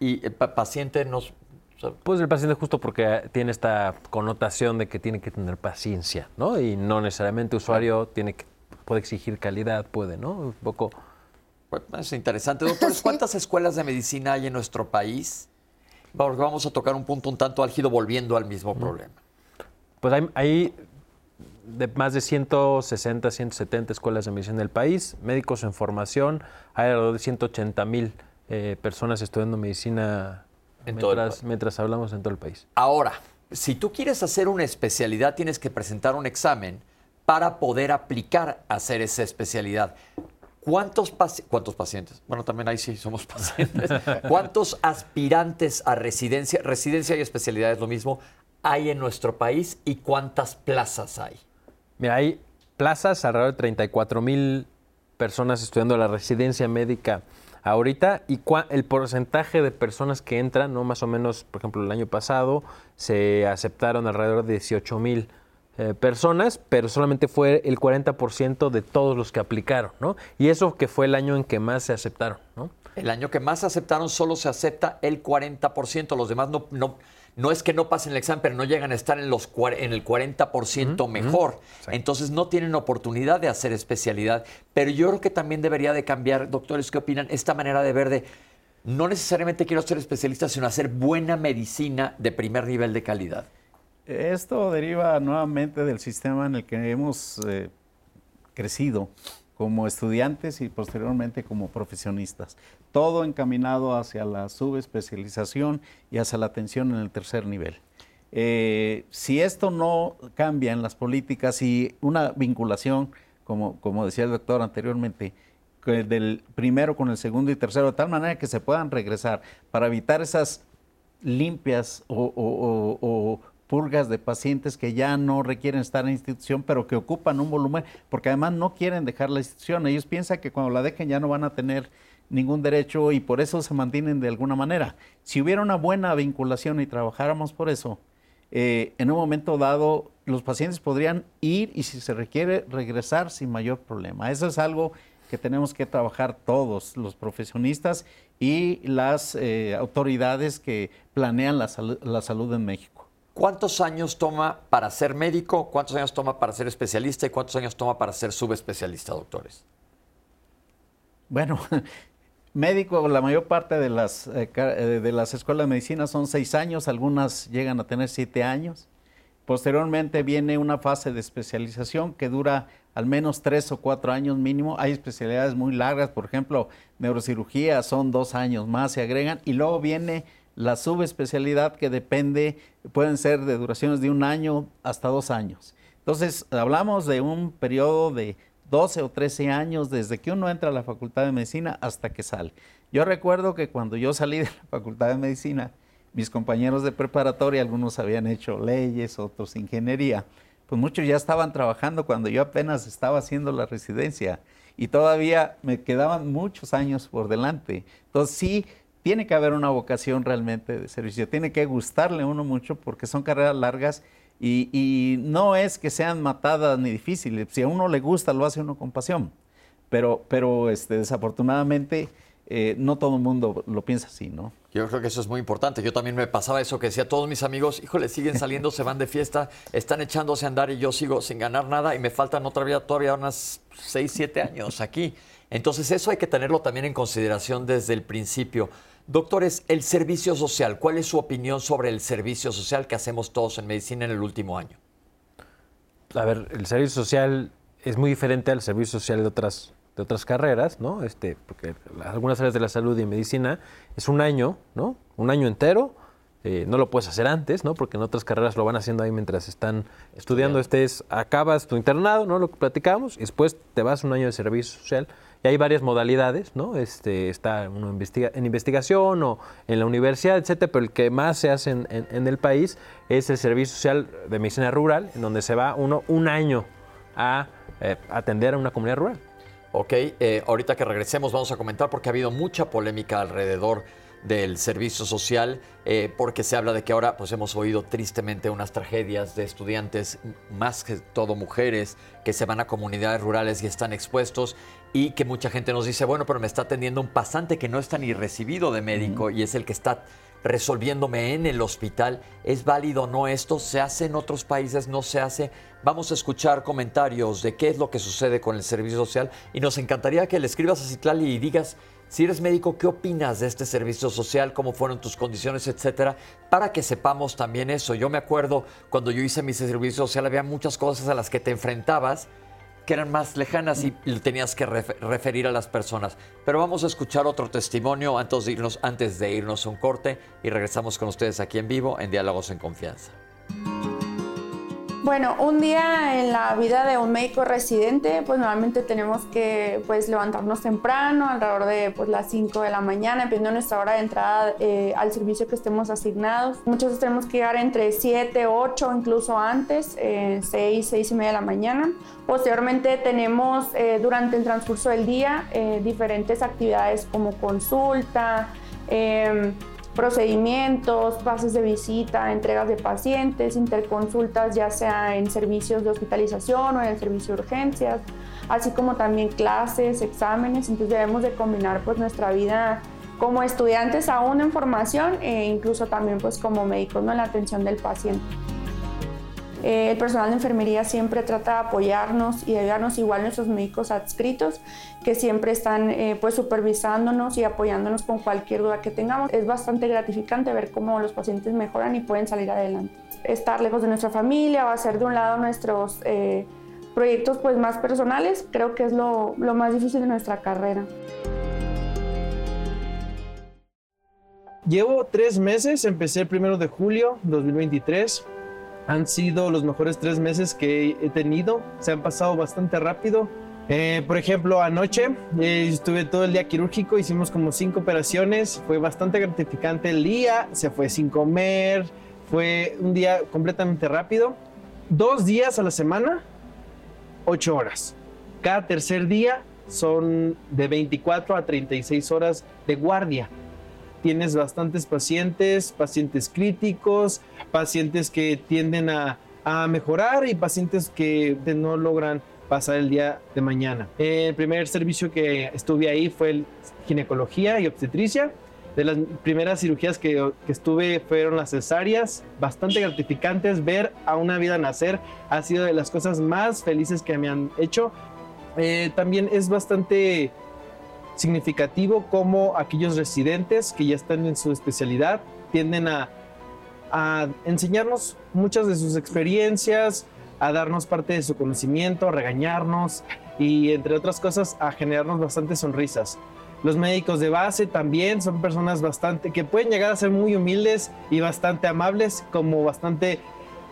¿Y el paciente nos...? Pues el paciente justo porque tiene esta connotación de que tiene que tener paciencia, ¿no? Y no necesariamente usuario tiene que, puede exigir calidad, puede, ¿no? Un poco... Es interesante. Doctores, ¿cuántas escuelas de medicina hay en nuestro país? Porque vamos a tocar un punto un tanto álgido volviendo al mismo problema. Pues hay, hay de más de 160, 170 escuelas de medicina del país, médicos en formación, hay alrededor de 180 mil eh, personas estudiando medicina mientras, mientras hablamos en todo el país. Ahora, si tú quieres hacer una especialidad, tienes que presentar un examen para poder aplicar a hacer esa especialidad. ¿Cuántos, ¿Cuántos pacientes? Bueno, también ahí sí somos pacientes. ¿Cuántos aspirantes a residencia, residencia y especialidad es lo mismo, hay en nuestro país y cuántas plazas hay? Mira, hay plazas, alrededor de 34 mil personas estudiando la residencia médica ahorita y el porcentaje de personas que entran, ¿no? Más o menos, por ejemplo, el año pasado se aceptaron alrededor de 18 mil eh, personas, pero solamente fue el 40% de todos los que aplicaron, ¿no? Y eso que fue el año en que más se aceptaron, ¿no? El año que más aceptaron solo se acepta el 40%, los demás no no es que no pasen el examen, pero no llegan a estar en, los, en el 40% mejor. Entonces no tienen oportunidad de hacer especialidad. Pero yo creo que también debería de cambiar, doctores, ¿qué opinan? Esta manera de ver de no necesariamente quiero ser especialista, sino hacer buena medicina de primer nivel de calidad. Esto deriva nuevamente del sistema en el que hemos eh, crecido como estudiantes y posteriormente como profesionistas. Todo encaminado hacia la subespecialización y hacia la atención en el tercer nivel. Eh, si esto no cambia en las políticas y una vinculación, como, como decía el doctor anteriormente, del primero con el segundo y tercero, de tal manera que se puedan regresar para evitar esas limpias o purgas de pacientes que ya no requieren estar en institución, pero que ocupan un volumen, porque además no quieren dejar la institución. Ellos piensan que cuando la dejen ya no van a tener ningún derecho y por eso se mantienen de alguna manera. Si hubiera una buena vinculación y trabajáramos por eso, eh, en un momento dado los pacientes podrían ir y si se requiere regresar sin mayor problema. Eso es algo que tenemos que trabajar todos, los profesionistas y las eh, autoridades que planean la, la salud en México. ¿Cuántos años toma para ser médico? ¿Cuántos años toma para ser especialista? ¿Y cuántos años toma para ser subespecialista, doctores? Bueno, médico, la mayor parte de las, eh, eh, de las escuelas de medicina son seis años, algunas llegan a tener siete años. Posteriormente viene una fase de especialización que dura al menos tres o cuatro años mínimo. Hay especialidades muy largas, por ejemplo, neurocirugía son dos años más, se agregan. Y luego viene la subespecialidad que depende, pueden ser de duraciones de un año hasta dos años. Entonces, hablamos de un periodo de 12 o 13 años desde que uno entra a la Facultad de Medicina hasta que sale. Yo recuerdo que cuando yo salí de la Facultad de Medicina, mis compañeros de preparatoria, algunos habían hecho leyes, otros ingeniería, pues muchos ya estaban trabajando cuando yo apenas estaba haciendo la residencia y todavía me quedaban muchos años por delante. Entonces sí, tiene que haber una vocación realmente de servicio, tiene que gustarle a uno mucho porque son carreras largas y, no es que sean matadas ni difíciles, si a uno le gusta lo hace uno con pasión, pero, pero este, desafortunadamente eh, no todo el mundo lo piensa así, ¿no? Yo creo que eso es muy importante. Yo también me pasaba eso que decía todos mis amigos, híjole, siguen saliendo, se van de fiesta, están echándose a andar y yo sigo sin ganar nada y me faltan otra vida todavía unas 6, 7 años aquí. Entonces eso hay que tenerlo también en consideración desde el principio. Doctores, el servicio social, ¿cuál es su opinión sobre el servicio social que hacemos todos en medicina en el último año? A ver, el servicio social es muy diferente al servicio social de otras de otras carreras, ¿no? Este, porque algunas áreas de la salud y medicina es un año, ¿no? Un año entero. Eh, no lo puedes hacer antes, ¿no? Porque en otras carreras lo van haciendo ahí mientras están estudiando. Este es, acabas tu internado, ¿no? Lo que platicamos, y después te vas un año de servicio social. Y hay varias modalidades, ¿no? Este, está uno en investigación o en la universidad, etcétera, pero el que más se hace en, el país es el servicio social de medicina rural, en donde se va uno un año a eh, atender a una comunidad rural. Ok, eh, ahorita que regresemos vamos a comentar porque ha habido mucha polémica alrededor del servicio social, eh, porque se habla de que ahora pues hemos oído tristemente unas tragedias de estudiantes, más que todo mujeres, que se van a comunidades rurales y están expuestos y que mucha gente nos dice, bueno, pero me está atendiendo un pasante que no está ni recibido de médico y es el que está resolviéndome en el hospital. ¿Es válido o no esto? ¿Se hace en otros países? ¿No se hace? Vamos a escuchar comentarios de qué es lo que sucede con el servicio social y nos encantaría que le escribas a Citlali y digas, si eres médico, ¿qué opinas de este servicio social? ¿Cómo fueron tus condiciones, etcétera? Para que sepamos también eso. Yo me acuerdo cuando yo hice mi servicio social, había muchas cosas a las que te enfrentabas que eran más lejanas y tenías que referir a las personas. Pero vamos a escuchar otro testimonio antes de, irnos, antes de irnos a un corte y regresamos con ustedes aquí en vivo en Diálogos en Confianza. Bueno, un día en la vida de un médico residente, pues normalmente tenemos que pues, levantarnos temprano, alrededor de pues, las 5 de la mañana, dependiendo de nuestra hora de entrada eh, al servicio que estemos asignados. Muchas veces tenemos que llegar entre 7, 8, incluso antes, eh, 6, 6 y media de la mañana. Posteriormente tenemos eh, durante el transcurso del día eh, diferentes actividades como consulta, em, procedimientos, pases de visita, entregas de pacientes, interconsultas ya sea en servicios de hospitalización o en el servicio de urgencias, así como también clases, exámenes, entonces debemos de combinar pues nuestra vida como estudiantes aún en formación e incluso también pues como médicos en la atención del paciente. Eh, el personal de enfermería siempre trata de apoyarnos y ayudarnos igual nuestros médicos adscritos que siempre están eh, pues supervisándonos y apoyándonos con cualquier duda que tengamos. Es bastante gratificante ver cómo los pacientes mejoran y pueden salir adelante. Estar lejos de nuestra familia o hacer de un lado nuestros eh, proyectos pues más personales creo que es lo, lo más difícil de nuestra carrera. Llevo tres meses, empecé el primero de julio 2023 han sido los mejores tres meses que he tenido. Se han pasado bastante rápido. Eh, por ejemplo, anoche eh, estuve todo el día quirúrgico, hicimos como cinco operaciones, fue bastante gratificante el día, se fue sin comer, fue un día completamente rápido. Dos días a la semana, ocho horas. Cada tercer día son de 24 a 36 horas de guardia tienes bastantes pacientes, pacientes críticos, pacientes que tienden a, mejorar y pacientes que no logran pasar el día de mañana. El primer servicio que estuve ahí fue ginecología y obstetricia. De las primeras cirugías que, estuve fueron las cesáreas, bastante gratificantes. Ver a una vida nacer ha sido de las cosas más felices que me han hecho. Eh, también es bastante significativo como aquellos residentes que ya están en su especialidad tienden a, a enseñarnos muchas de sus experiencias, a darnos parte de su conocimiento, a regañarnos y entre otras cosas a generarnos bastantes sonrisas. Los médicos de base también son personas bastante que pueden llegar a ser muy humildes y bastante amables, como bastante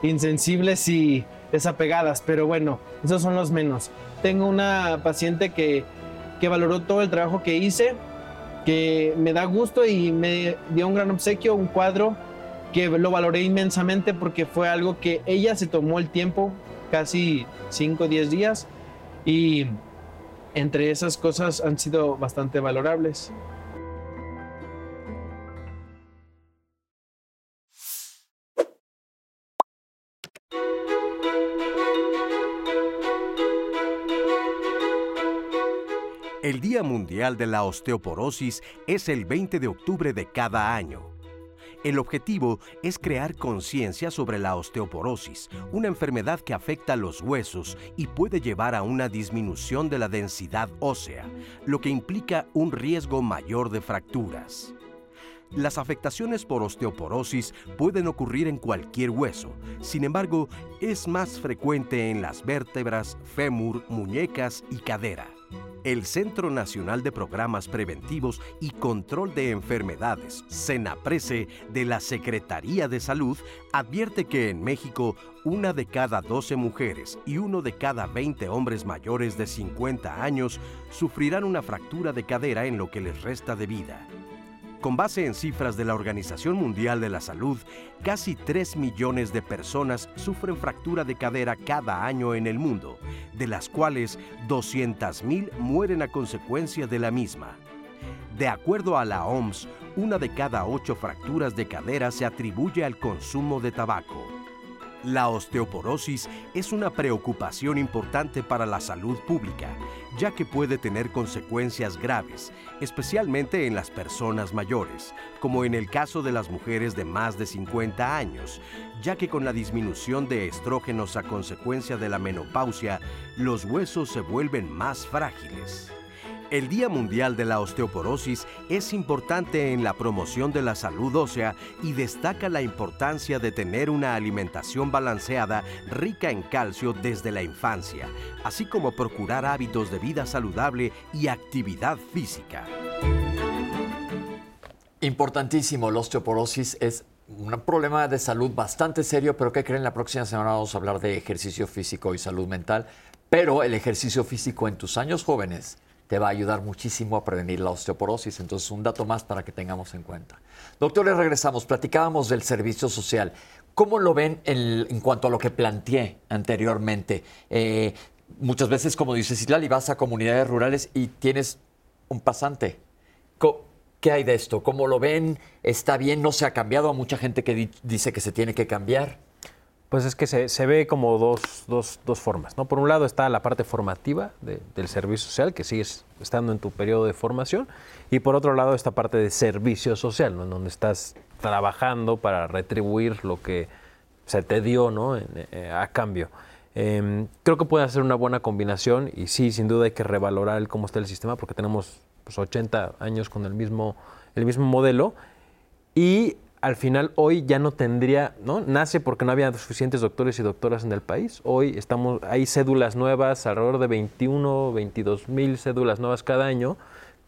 insensibles y desapegadas, pero bueno, esos son los menos. Tengo una paciente que, que valoró todo el trabajo que hice, que me da gusto y me dio un gran obsequio, un cuadro que lo valoré inmensamente porque fue algo que ella se tomó el tiempo, casi 5 o 10 días, y entre esas cosas han sido bastante valorables. El Día Mundial de la Osteoporosis es el 20 de octubre de cada año. El objetivo es crear conciencia sobre la osteoporosis, una enfermedad que afecta los huesos y puede llevar a una disminución de la densidad ósea, lo que implica un riesgo mayor de fracturas. Las afectaciones por osteoporosis pueden ocurrir en cualquier hueso, sin embargo, es más frecuente en las vértebras, fémur, muñecas y cadera. El Centro Nacional de Programas Preventivos y Control de Enfermedades, CENAPRESE, de la Secretaría de Salud, advierte que en México una de cada 12 mujeres y uno de cada 20 hombres mayores de 50 años sufrirán una fractura de cadera en lo que les resta de vida. Con base en cifras de la Organización Mundial de la Salud, casi 3 millones de personas sufren fractura de cadera cada año en el mundo, de las cuales 200.000 mueren a consecuencia de la misma. De acuerdo a la OMS, una de cada ocho fracturas de cadera se atribuye al consumo de tabaco. La osteoporosis es una preocupación importante para la salud pública, ya que puede tener consecuencias graves, especialmente en las personas mayores, como en el caso de las mujeres de más de 50 años, ya que con la disminución de estrógenos a consecuencia de la menopausia, los huesos se vuelven más frágiles. El Día Mundial de la Osteoporosis es importante en la promoción de la salud ósea y destaca la importancia de tener una alimentación balanceada rica en calcio desde la infancia, así como procurar hábitos de vida saludable y actividad física. Importantísimo, la osteoporosis es un problema de salud bastante serio, pero ¿qué creen? La próxima semana vamos a hablar de ejercicio físico y salud mental, pero el ejercicio físico en tus años jóvenes te va a ayudar muchísimo a prevenir la osteoporosis. Entonces, un dato más para que tengamos en cuenta. Doctores, regresamos. Platicábamos del servicio social. ¿Cómo lo ven en, cuanto a lo que planteé anteriormente? Eh, muchas veces, como dice Citlali, vas a comunidades rurales y tienes un pasante. ¿Qué hay de esto? ¿Cómo lo ven? ¿Está bien? ¿No se ha cambiado? A mucha gente que dice que se tiene que cambiar. Pues es que se, ve como dos, dos, dos, formas. ¿no? Por un lado está la parte formativa del servicio social, que sigues estando en tu periodo de formación, y por otro lado esta parte de servicio social, ¿no? en donde estás trabajando para retribuir lo que se te dio ¿no? Eh, a cambio. Em, creo que puede ser una buena combinación y sí, sin duda hay que revalorar cómo está el sistema porque tenemos pues, 80 años con el mismo, el mismo modelo y al final hoy ya no tendría, ¿no? Nace porque no había suficientes doctores y doctoras en el país. Hoy estamos, hay cédulas nuevas, alrededor de 21, 22 mil cédulas nuevas cada año,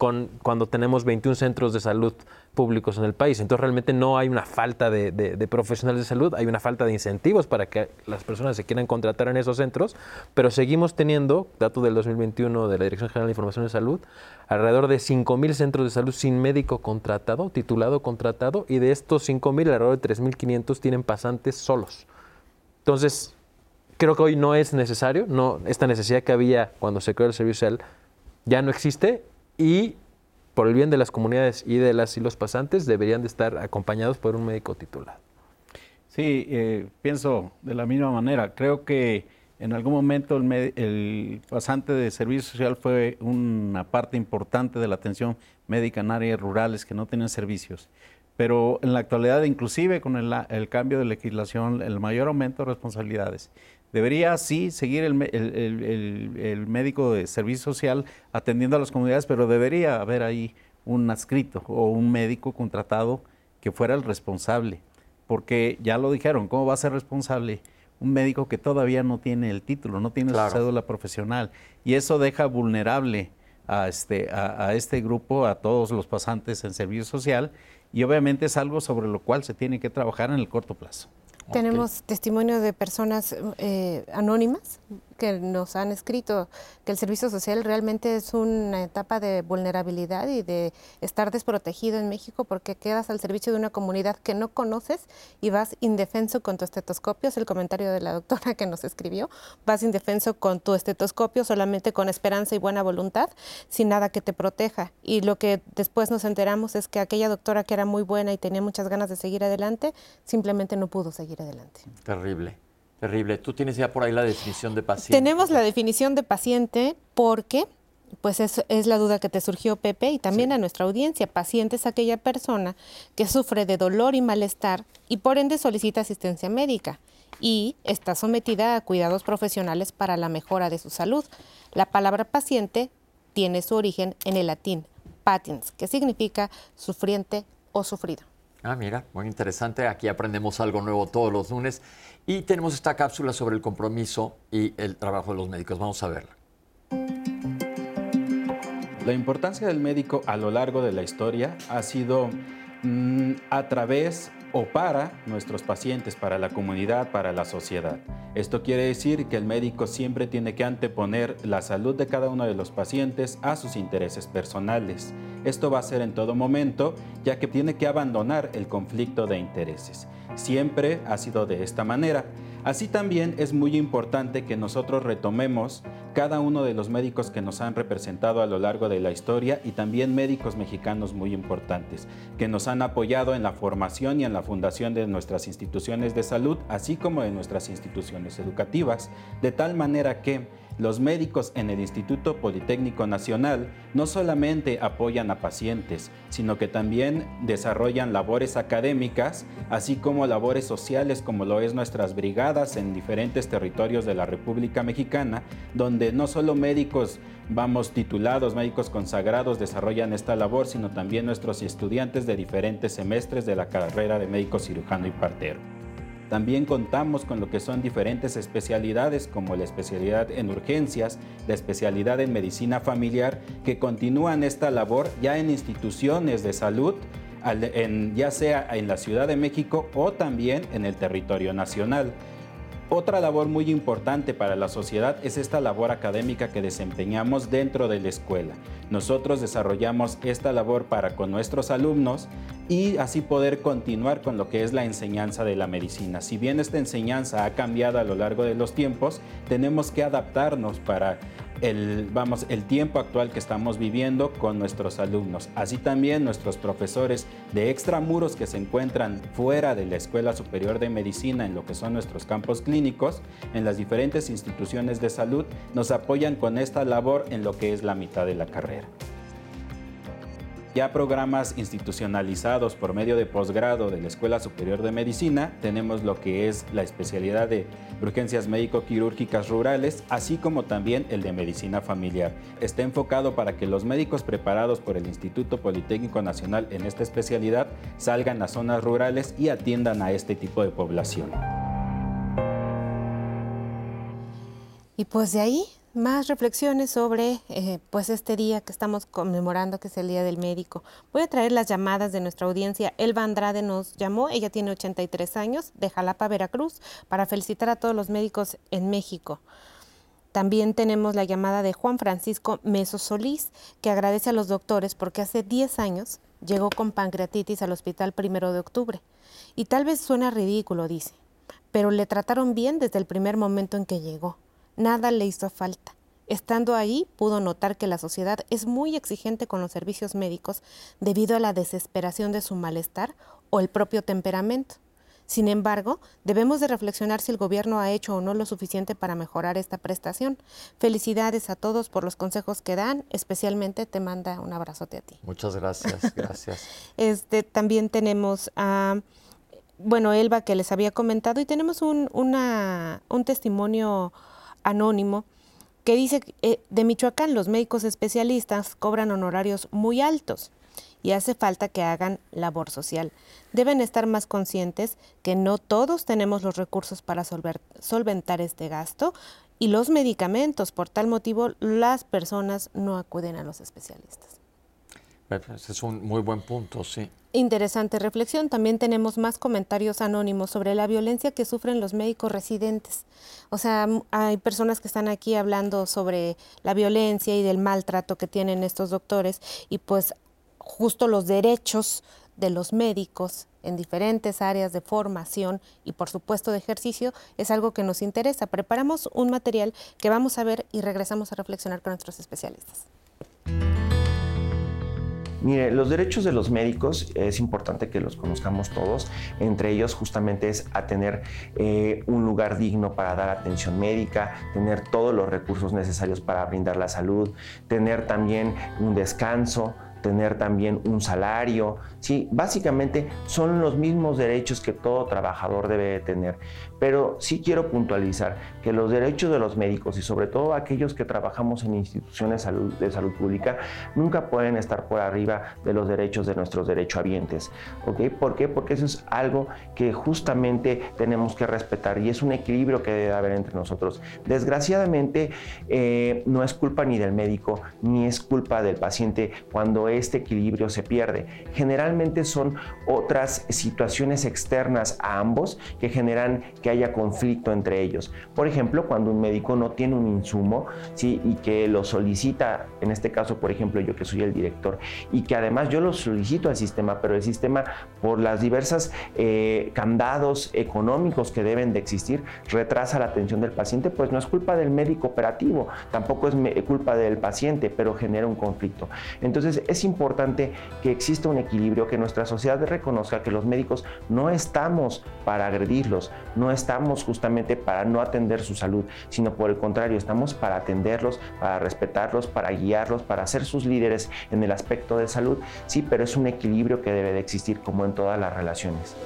con, cuando tenemos 21 centros de salud públicos en el país. Entonces realmente no hay una falta de, profesionales de salud, hay una falta de incentivos para que las personas se quieran contratar en esos centros, pero seguimos teniendo, dato del 2021 de la Dirección General de Información de Salud, alrededor de 5.000 centros de salud sin médico contratado, titulado contratado, y de estos 5.000, alrededor de 3.500 tienen pasantes solos. Entonces, creo que hoy no es necesario, no, esta necesidad que había cuando se creó el servicio social ya no existe y por el bien de las comunidades y de las y los pasantes, deberían de estar acompañados por un médico titular. Sí, eh, pienso de la misma manera. Creo que en algún momento el, el, pasante de servicio social fue una parte importante de la atención médica en áreas rurales que no tenían servicios. Pero en la actualidad, inclusive con el, el cambio de legislación, el mayor aumento de responsabilidades Debería sí seguir el, el, médico de servicio social atendiendo a las comunidades, pero debería haber ahí un adscrito o un médico contratado que fuera el responsable, porque ya lo dijeron, ¿cómo va a ser responsable? un médico que todavía no tiene el título, no tiene su cédula profesional. Y eso deja vulnerable a este, a, este grupo, a todos los pasantes en servicio social, y obviamente es algo sobre lo cual se tiene que trabajar en el corto plazo. Tenemos testimonio de personas eh, anónimas que nos han escrito que el servicio social realmente es una etapa de vulnerabilidad y de estar desprotegido en México porque quedas al servicio de una comunidad que no conoces y vas indefenso con tu estetoscopio, es el comentario de la doctora que nos escribió, vas indefenso con tu estetoscopio solamente con esperanza y buena voluntad, sin nada que te proteja. Y lo que después nos enteramos es que aquella doctora que era muy buena y tenía muchas ganas de seguir adelante, simplemente no pudo seguir adelante. Terrible. Terrible. ¿Tú tienes ya por ahí la definición de paciente? Tenemos la definición de paciente porque, pues es, es la duda que te surgió, Pepe, y también a nuestra audiencia. Paciente es aquella persona que sufre de dolor y malestar y por ende solicita asistencia médica y está sometida a cuidados profesionales para la mejora de su salud. La palabra paciente tiene su origen en el latín patiens, que significa sufriente o sufrido. Ah, mira, muy interesante. Aquí aprendemos algo nuevo todos los lunes. Y tenemos esta cápsula sobre el compromiso y el trabajo de los médicos. Vamos a verla. La importancia del médico a lo largo de la historia ha sido mm, a través o para nuestros pacientes, para la comunidad, para la sociedad. Esto quiere decir que el médico siempre tiene que anteponer la salud de cada uno de los pacientes a sus intereses personales. Esto va a ser en todo momento, ya que tiene que abandonar el conflicto de intereses. Siempre ha sido de esta manera. Así también es muy importante que nosotros retomemos cada uno de los médicos que nos han representado a lo largo de la historia y también médicos mexicanos muy importantes, que nos han apoyado en la formación y en la fundación de nuestras instituciones de salud, así como de nuestras instituciones educativas, de tal manera que los médicos en el Instituto Politécnico Nacional no solamente apoyan a pacientes, sino que también desarrollan labores académicas, así como labores sociales como lo es nuestras brigadas en diferentes territorios de la República Mexicana, donde no solo médicos vamos titulados, médicos consagrados desarrollan esta labor, sino también nuestros estudiantes de diferentes semestres de la carrera de médico cirujano y partero. También contamos con lo que son diferentes especialidades como la especialidad en urgencias, la especialidad en medicina familiar, que continúan esta labor ya en instituciones de salud, ya sea en la Ciudad de México o también en el territorio nacional. Otra labor muy importante para la sociedad es esta labor académica que desempeñamos dentro de la escuela. Nosotros desarrollamos esta labor para con nuestros alumnos y así poder continuar con lo que es la enseñanza de la medicina. Si bien esta enseñanza ha cambiado a lo largo de los tiempos, tenemos que adaptarnos para el, vamos, el tiempo actual que estamos viviendo con nuestros alumnos. Así también nuestros profesores de extramuros que se encuentran fuera de la Escuela Superior de Medicina en lo que son nuestros campos clínicos, en las diferentes instituciones de salud, nos apoyan con esta labor en lo que es la mitad de la carrera ya programas institucionalizados por medio de posgrado de la Escuela Superior de Medicina, tenemos lo que es la especialidad de urgencias médico-quirúrgicas rurales, así como también el de medicina familiar. Está enfocado para que los médicos preparados por el Instituto Politécnico Nacional en esta especialidad salgan a zonas rurales y atiendan a este tipo de población. Y pues de ahí más reflexiones sobre eh, pues este día que estamos conmemorando, que es el Día del Médico. Voy a traer las llamadas de nuestra audiencia. Elba Andrade nos llamó, ella tiene 83 años, de Jalapa, Veracruz, para felicitar a todos los médicos en México. También tenemos la llamada de Juan Francisco Meso Solís, que agradece a los doctores porque hace 10 años llegó con pancreatitis al hospital primero de octubre. Y tal vez suena ridículo, dice, pero le trataron bien desde el primer momento en que llegó Nada le hizo falta. Estando ahí, pudo notar que la sociedad es muy exigente con los servicios médicos debido a la desesperación de su malestar o el propio temperamento. Sin embargo, debemos de reflexionar si el gobierno ha hecho o no lo suficiente para mejorar esta prestación. Felicidades a todos por los consejos que dan, especialmente te manda un abrazote a ti. Muchas gracias, gracias. este, también tenemos a bueno, Elba que les había comentado y tenemos un, un testimonio anónimo que dice eh, de Michoacán los médicos especialistas cobran honorarios muy altos y hace falta que hagan labor social. Deben estar más conscientes que no todos tenemos los recursos para solventar este gasto y los medicamentos. Por tal motivo, las personas no acuden a los especialistas. Es un muy buen punto, sí. Interesante reflexión. También tenemos más comentarios anónimos sobre la violencia que sufren los médicos residentes. O sea, hay personas que están aquí hablando sobre la violencia y del maltrato que tienen estos doctores y pues justo los derechos de los médicos en diferentes áreas de formación y por supuesto de ejercicio es algo que nos interesa. Preparamos un material que vamos a ver y regresamos a reflexionar con nuestros especialistas. Mire, los derechos de los médicos es importante que los conozcamos todos. Entre ellos justamente es a tener eh, un lugar digno para dar atención médica, tener todos los recursos necesarios para brindar la salud, tener también un descanso, tener también un salario, ¿sí? Básicamente son los mismos derechos que todo trabajador debe tener. Pero sí quiero puntualizar que los derechos de los médicos y sobre todo aquellos que trabajamos en instituciones de salud pública nunca pueden estar por arriba de los derechos de nuestros derechohabientes. ¿ok? ¿Por qué? Porque eso es algo que justamente tenemos que respetar y es un equilibrio que debe haber entre nosotros. Desgraciadamente eh, no es culpa ni del médico ni es culpa del paciente cuando este equilibrio se pierde. Generalmente son otras situaciones externas a ambos que generan que haya conflicto entre ellos. Por ejemplo, cuando un médico no tiene un insumo y que lo solicita, en este caso, por ejemplo, yo que soy el director, y que además yo lo solicito al sistema, pero el sistema, por las diversas eh, candados económicos que deben de existir, retrasa la atención del paciente, pues no es culpa del médico operativo, tampoco es culpa del paciente, pero genera un conflicto. Entonces es importante que exista un equilibrio, que nuestra sociedad reconozca que los médicos no estamos para agredirlos, no estamos justamente para no atender su salud, sino por el contrario, estamos para atenderlos, para respetarlos, para guiarlos, para ser sus líderes en el aspecto de salud, sí, pero es un equilibrio que debe de existir como en todas las relaciones.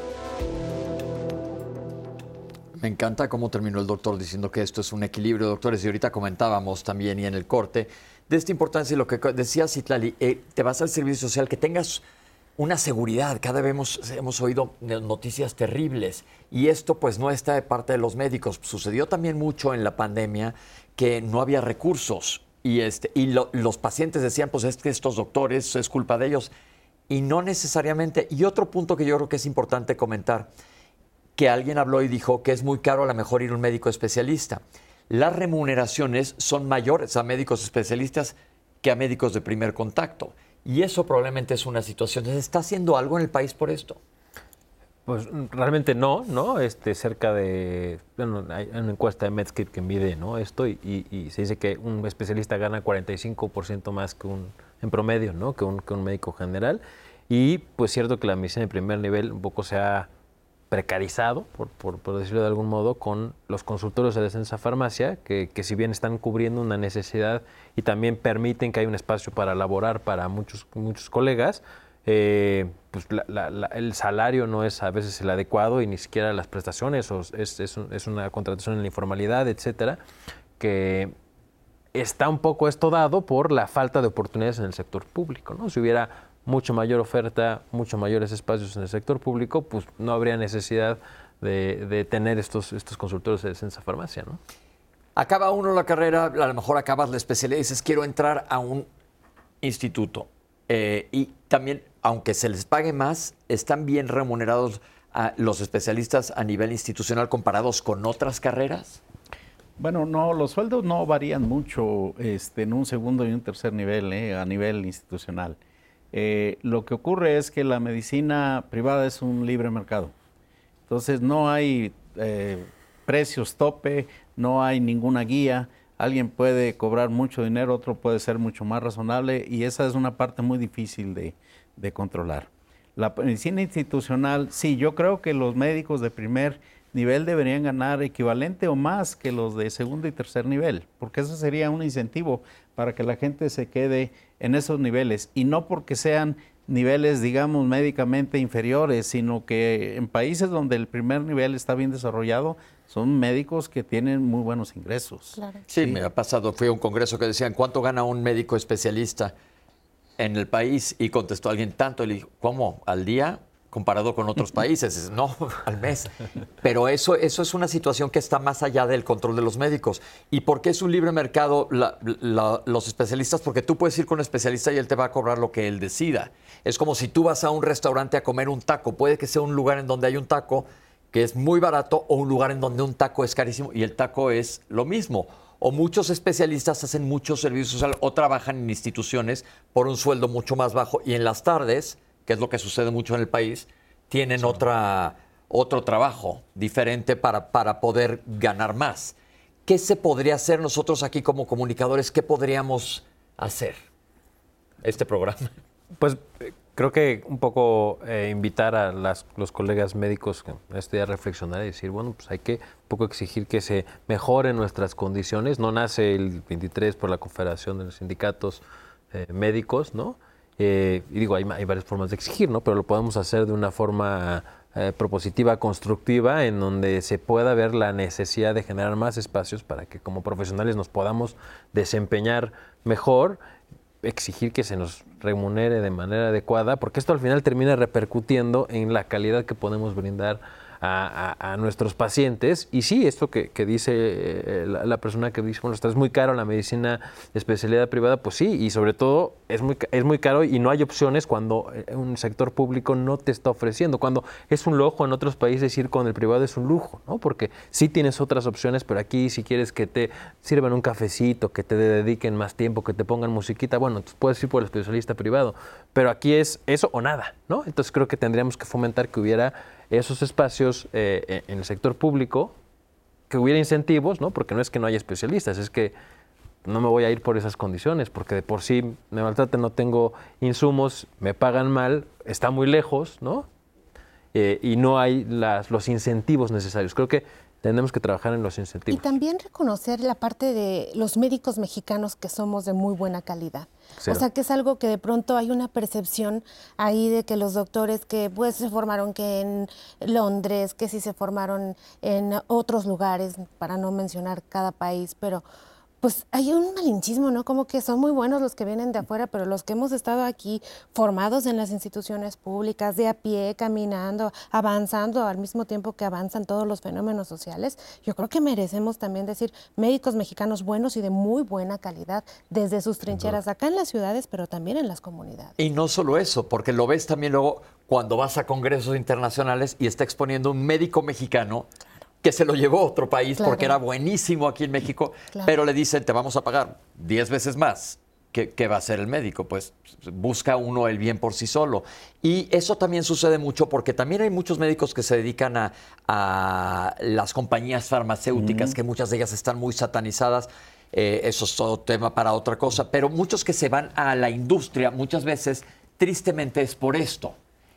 Me encanta cómo terminó el doctor diciendo que esto es un equilibrio, doctores, y ahorita comentábamos también y en el corte de esta importancia y lo que decía Citlali, eh, te vas al servicio social, que tengas una seguridad. Cada vez hemos, hemos, oído noticias terribles y esto pues no está de parte de los médicos. Sucedió también mucho en la pandemia que no había recursos y, este, y los pacientes decían pues es que estos doctores es culpa de ellos y no necesariamente. Y otro punto que yo creo que es importante comentar, que alguien habló y dijo que es muy caro a lo mejor ir a un médico especialista las remuneraciones son mayores a médicos especialistas que a médicos de primer contacto. Y eso probablemente es una situación. ¿Se está haciendo algo en el país por esto? Pues realmente no, ¿no? Este, cerca de, bueno, hay una encuesta de Medscape que mide ¿no? esto y, se dice que un especialista gana 45% más que un, en promedio, ¿no? Que un, que un médico general. Y pues cierto que la medicina de primer nivel un poco se ha precarizado, por, por, decirlo de algún modo, con los consultorios de defensa farmacia, que, que, si bien están cubriendo una necesidad y también permiten que haya un espacio para laborar para muchos, muchos colegas, eh, pues el salario no es a veces el adecuado y ni siquiera las prestaciones, o es, es, es una contratación en la informalidad, etcétera, que está un poco esto dado por la falta de oportunidades en el sector público. ¿no? Si hubiera mucho mayor oferta, mucho mayores espacios en el sector público, pues no habría necesidad de, tener estos, estos consultores de defensa farmacia, ¿no? Acaba uno la carrera, a lo mejor acabas la especialidad y dices, quiero entrar a un instituto. Eh, y también, aunque se les pague más, están bien remunerados a los especialistas a nivel institucional comparados con otras carreras. Bueno, no, los sueldos no varían mucho este, en un segundo y un tercer nivel, eh, a nivel institucional. Eh, lo que ocurre es que la medicina privada es un libre mercado. Entonces no hay eh, precios tope, no hay ninguna guía. Alguien puede cobrar mucho dinero, otro puede ser mucho más razonable y esa es una parte muy difícil de, de controlar. La medicina institucional, sí, yo creo que los médicos de primer nivel deberían ganar equivalente o más que los de segundo y tercer nivel, porque eso sería un incentivo para que la gente se quede en esos niveles y no porque sean niveles, digamos, médicamente inferiores, sino que en países donde el primer nivel está bien desarrollado, son médicos que tienen muy buenos ingresos. Sí, me ha pasado, fui a un congreso que decían, ¿cuánto gana un médico especialista en el país? Y contestó alguien tanto, y le dijo, ¿cómo? ¿Al día? Comparado con otros países, no, al mes. Pero eso, eso es una situación que está más allá del control de los médicos. ¿Y por qué es un libre mercado los especialistas? Porque tú puedes ir con un especialista y él te va a cobrar lo que él decida. Es como si tú vas a un restaurante a comer un taco. Puede que sea un lugar en donde hay un taco que es muy barato o un lugar en donde un taco es carísimo y el taco es lo mismo. O muchos especialistas hacen muchos servicios o trabajan en instituciones por un sueldo mucho más bajo y en las tardes que es lo que sucede mucho en el país, tienen otra, otro trabajo diferente para, para poder ganar más. ¿Qué se podría hacer nosotros aquí como comunicadores? ¿Qué podríamos hacer este programa? Pues creo que un poco eh, invitar a los colegas médicos a reflexionar y decir, bueno, pues hay que un poco exigir que se mejoren nuestras condiciones. No nace el 23 por la Confederación de los Sindicatos eh, Médicos, ¿no? Eh, y digo, hay, varias formas de exigir, ¿no? Pero lo podemos hacer de una forma eh, propositiva, constructiva, en donde se pueda ver la necesidad de generar más espacios para que como profesionales nos podamos desempeñar mejor, exigir que se nos remunere de manera adecuada, porque esto al final termina repercutiendo en la calidad que podemos brindar a, nuestros pacientes. Y sí, esto que, dice eh, la, persona que dice, bueno, está es muy caro la medicina de especialidad privada, pues sí, y sobre todo es muy, es muy caro y no hay opciones cuando eh, un sector público no te está ofreciendo. Cuando es un lujo en otros países ir con el privado es un lujo, ¿no? Porque sí tienes otras opciones, pero aquí si quieres que te sirvan un cafecito, que te dediquen más tiempo, que te pongan musiquita, bueno, puedes ir por el especialista privado, pero aquí es eso o nada, ¿no? Entonces creo que tendríamos que fomentar que hubiera esos espacios eh, en el sector público, que hubiera incentivos, ¿no? Porque no es que no haya especialistas, es que no me voy a ir por esas condiciones, porque de por sí me maltratan, no tengo insumos, me pagan mal, está muy lejos, ¿no? Eh, y no hay las, los incentivos necesarios. Creo que tenemos que trabajar en los incentivos. Y también reconocer la parte de los médicos mexicanos que somos de muy buena calidad. O sea, que es algo que de pronto hay una percepción ahí de que los doctores que pues se formaron que en Londres, que sí se formaron en otros lugares, para no mencionar cada país, pero pues hay un malinchismo, ¿no? Como que son muy buenos los que vienen de afuera, pero los que hemos estado aquí formados en las instituciones públicas, de a pie, caminando, avanzando al mismo tiempo que avanzan todos los fenómenos sociales, yo creo que merecemos también decir médicos mexicanos buenos y de muy buena calidad desde sus trincheras acá en las ciudades, pero también en las comunidades. Y no solo eso, porque lo ves también luego cuando vas a congresos internacionales y está exponiendo un médico mexicano que se lo llevó a otro país porque era buenísimo aquí en México, pero le dicen, te vamos a pagar 10 veces más. ¿Qué, va a hacer el médico? Pues busca uno el bien por sí solo. Y eso también sucede mucho porque también hay muchos médicos que se dedican a, las compañías farmacéuticas, que muchas de ellas están muy satanizadas. Eh, eso es todo tema para otra cosa. Pero muchos que se van a la industria, muchas veces, tristemente es por esto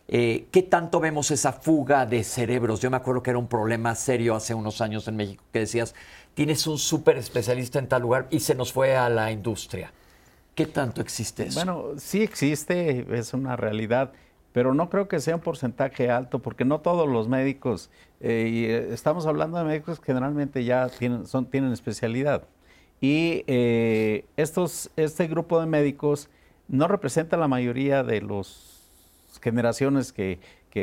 eh, ¿Qué tanto vemos esa fuga de cerebros? Yo me acuerdo que era un problema serio hace unos años en México, que decías, tienes un súper especialista en tal lugar y se nos fue a la industria. ¿Qué tanto existe eso? Bueno, sí existe, es una realidad, pero no creo que sea un porcentaje alto, porque no todos los médicos, eh, eh, estamos hablando de médicos que generalmente ya tienen, son, tienen especialidad. Y estos, este grupo de médicos no representa la mayoría de los generaciones que,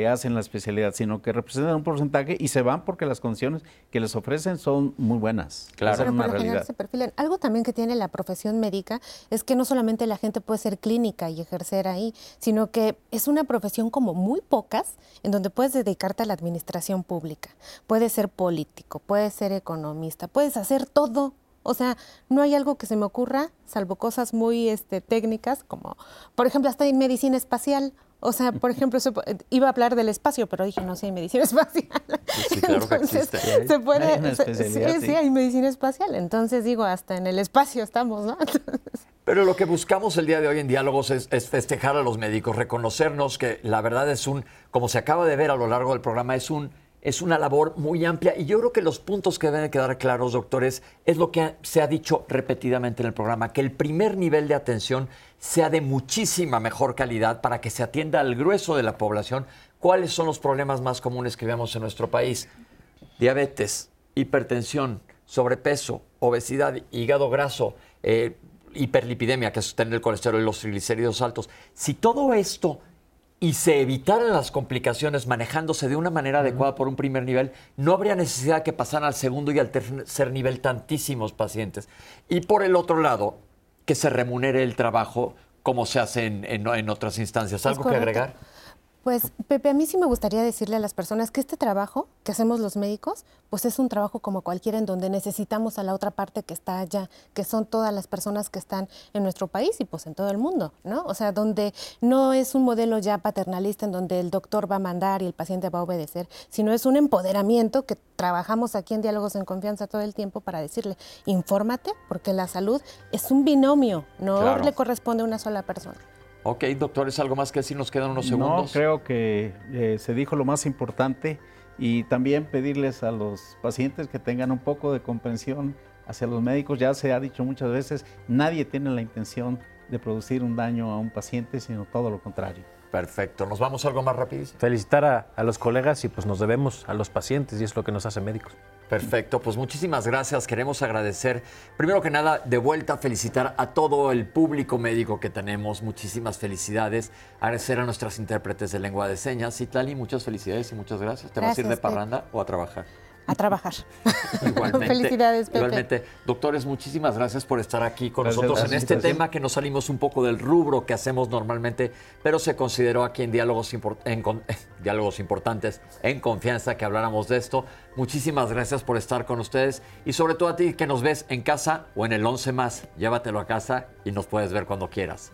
hacen la especialidad, sino que representan un porcentaje y se van porque las condiciones que les ofrecen son muy buenas. Claro, es una realidad. Se perfilan. Algo también que tiene la profesión médica es que no solamente la gente puede ser clínica y ejercer ahí, sino que es una profesión como muy pocas en donde puedes dedicarte a la administración pública. Puedes ser político, puedes ser economista, puedes hacer todo o sea, no hay algo que se me ocurra, salvo cosas muy este, técnicas, como, por ejemplo, hasta en medicina espacial. O sea, por ejemplo, iba a hablar del espacio, pero dije, no sé, hay medicina espacial. Sí, claro que existe. Se puede, sí, sí, hay medicina espacial. Entonces digo, hasta en el espacio estamos, ¿no? Pero lo que buscamos el día de hoy en Diálogos es, es, festejar a los médicos, reconocernos que la verdad es un, como se acaba de ver a lo largo del programa, es un es una labor muy amplia y yo creo que los puntos que deben quedar claros, doctores, es lo que se ha dicho repetidamente en el programa, que el primer nivel de atención sea de muchísima mejor calidad para que se atienda al grueso de la población. ¿Cuáles son los problemas más comunes que vemos en nuestro país? Diabetes, hipertensión, sobrepeso, obesidad, hígado graso, eh, hiperlipidemia, que es tener el colesterol y los triglicéridos altos. Si todo esto y se evitaran las complicaciones manejándose de una manera adecuada por un primer nivel, no habría necesidad que pasaran al segundo y al tercer nivel tantísimos pacientes. Y por el otro lado, que se remunere el trabajo como se hace en, otras instancias. ¿Algo que agregar? Pues Pepe, a mí sí me gustaría decirle a las personas que este trabajo que hacemos los médicos, pues es un trabajo como cualquiera en donde necesitamos a la otra parte que está allá, que son todas las personas que están en nuestro país y pues en todo el mundo, ¿no? O sea, donde no es un modelo ya paternalista en donde el doctor va a mandar y el paciente va a obedecer, sino es un empoderamiento que trabajamos aquí en Diálogos en Confianza todo el tiempo para decirle, infórmate, porque la salud es un binomio, no le corresponde a una sola persona. Ok, doctores, ¿algo más que decir? Nos quedan unos segundos. No, creo que eh, se dijo lo más importante y también pedirles a los pacientes que tengan un poco de comprensión hacia los médicos. Ya se ha dicho muchas veces, nadie tiene la intención de producir un daño a un paciente, sino todo lo contrario. Perfecto. ¿Nos vamos algo más rapidísimo? Felicitar a, a los colegas y pues nos debemos a los pacientes y es lo que nos hace médicos. Perfecto, pues muchísimas gracias. Queremos agradecer, primero que nada, de vuelta felicitar a todo el público médico que tenemos. Muchísimas felicidades. Agradecer a nuestras intérpretes de lengua de señas. Itlali, muchas felicidades y muchas gracias. ¿Te vas a ir de parranda o a trabajar? A trabajar. Igualmente. Felicidades, Pepe. Igualmente. Doctores, muchísimas gracias por estar aquí con nosotros en este tema que nos salimos un poco del rubro que hacemos normalmente, pero se consideró aquí en Diálogos, en, Diálogos Importantes, en confianza, que habláramos de esto. Muchísimas gracias por estar con ustedes y sobre todo a ti que nos ves en casa o en el 11 más. Llévatelo a casa y nos puedes ver cuando quieras.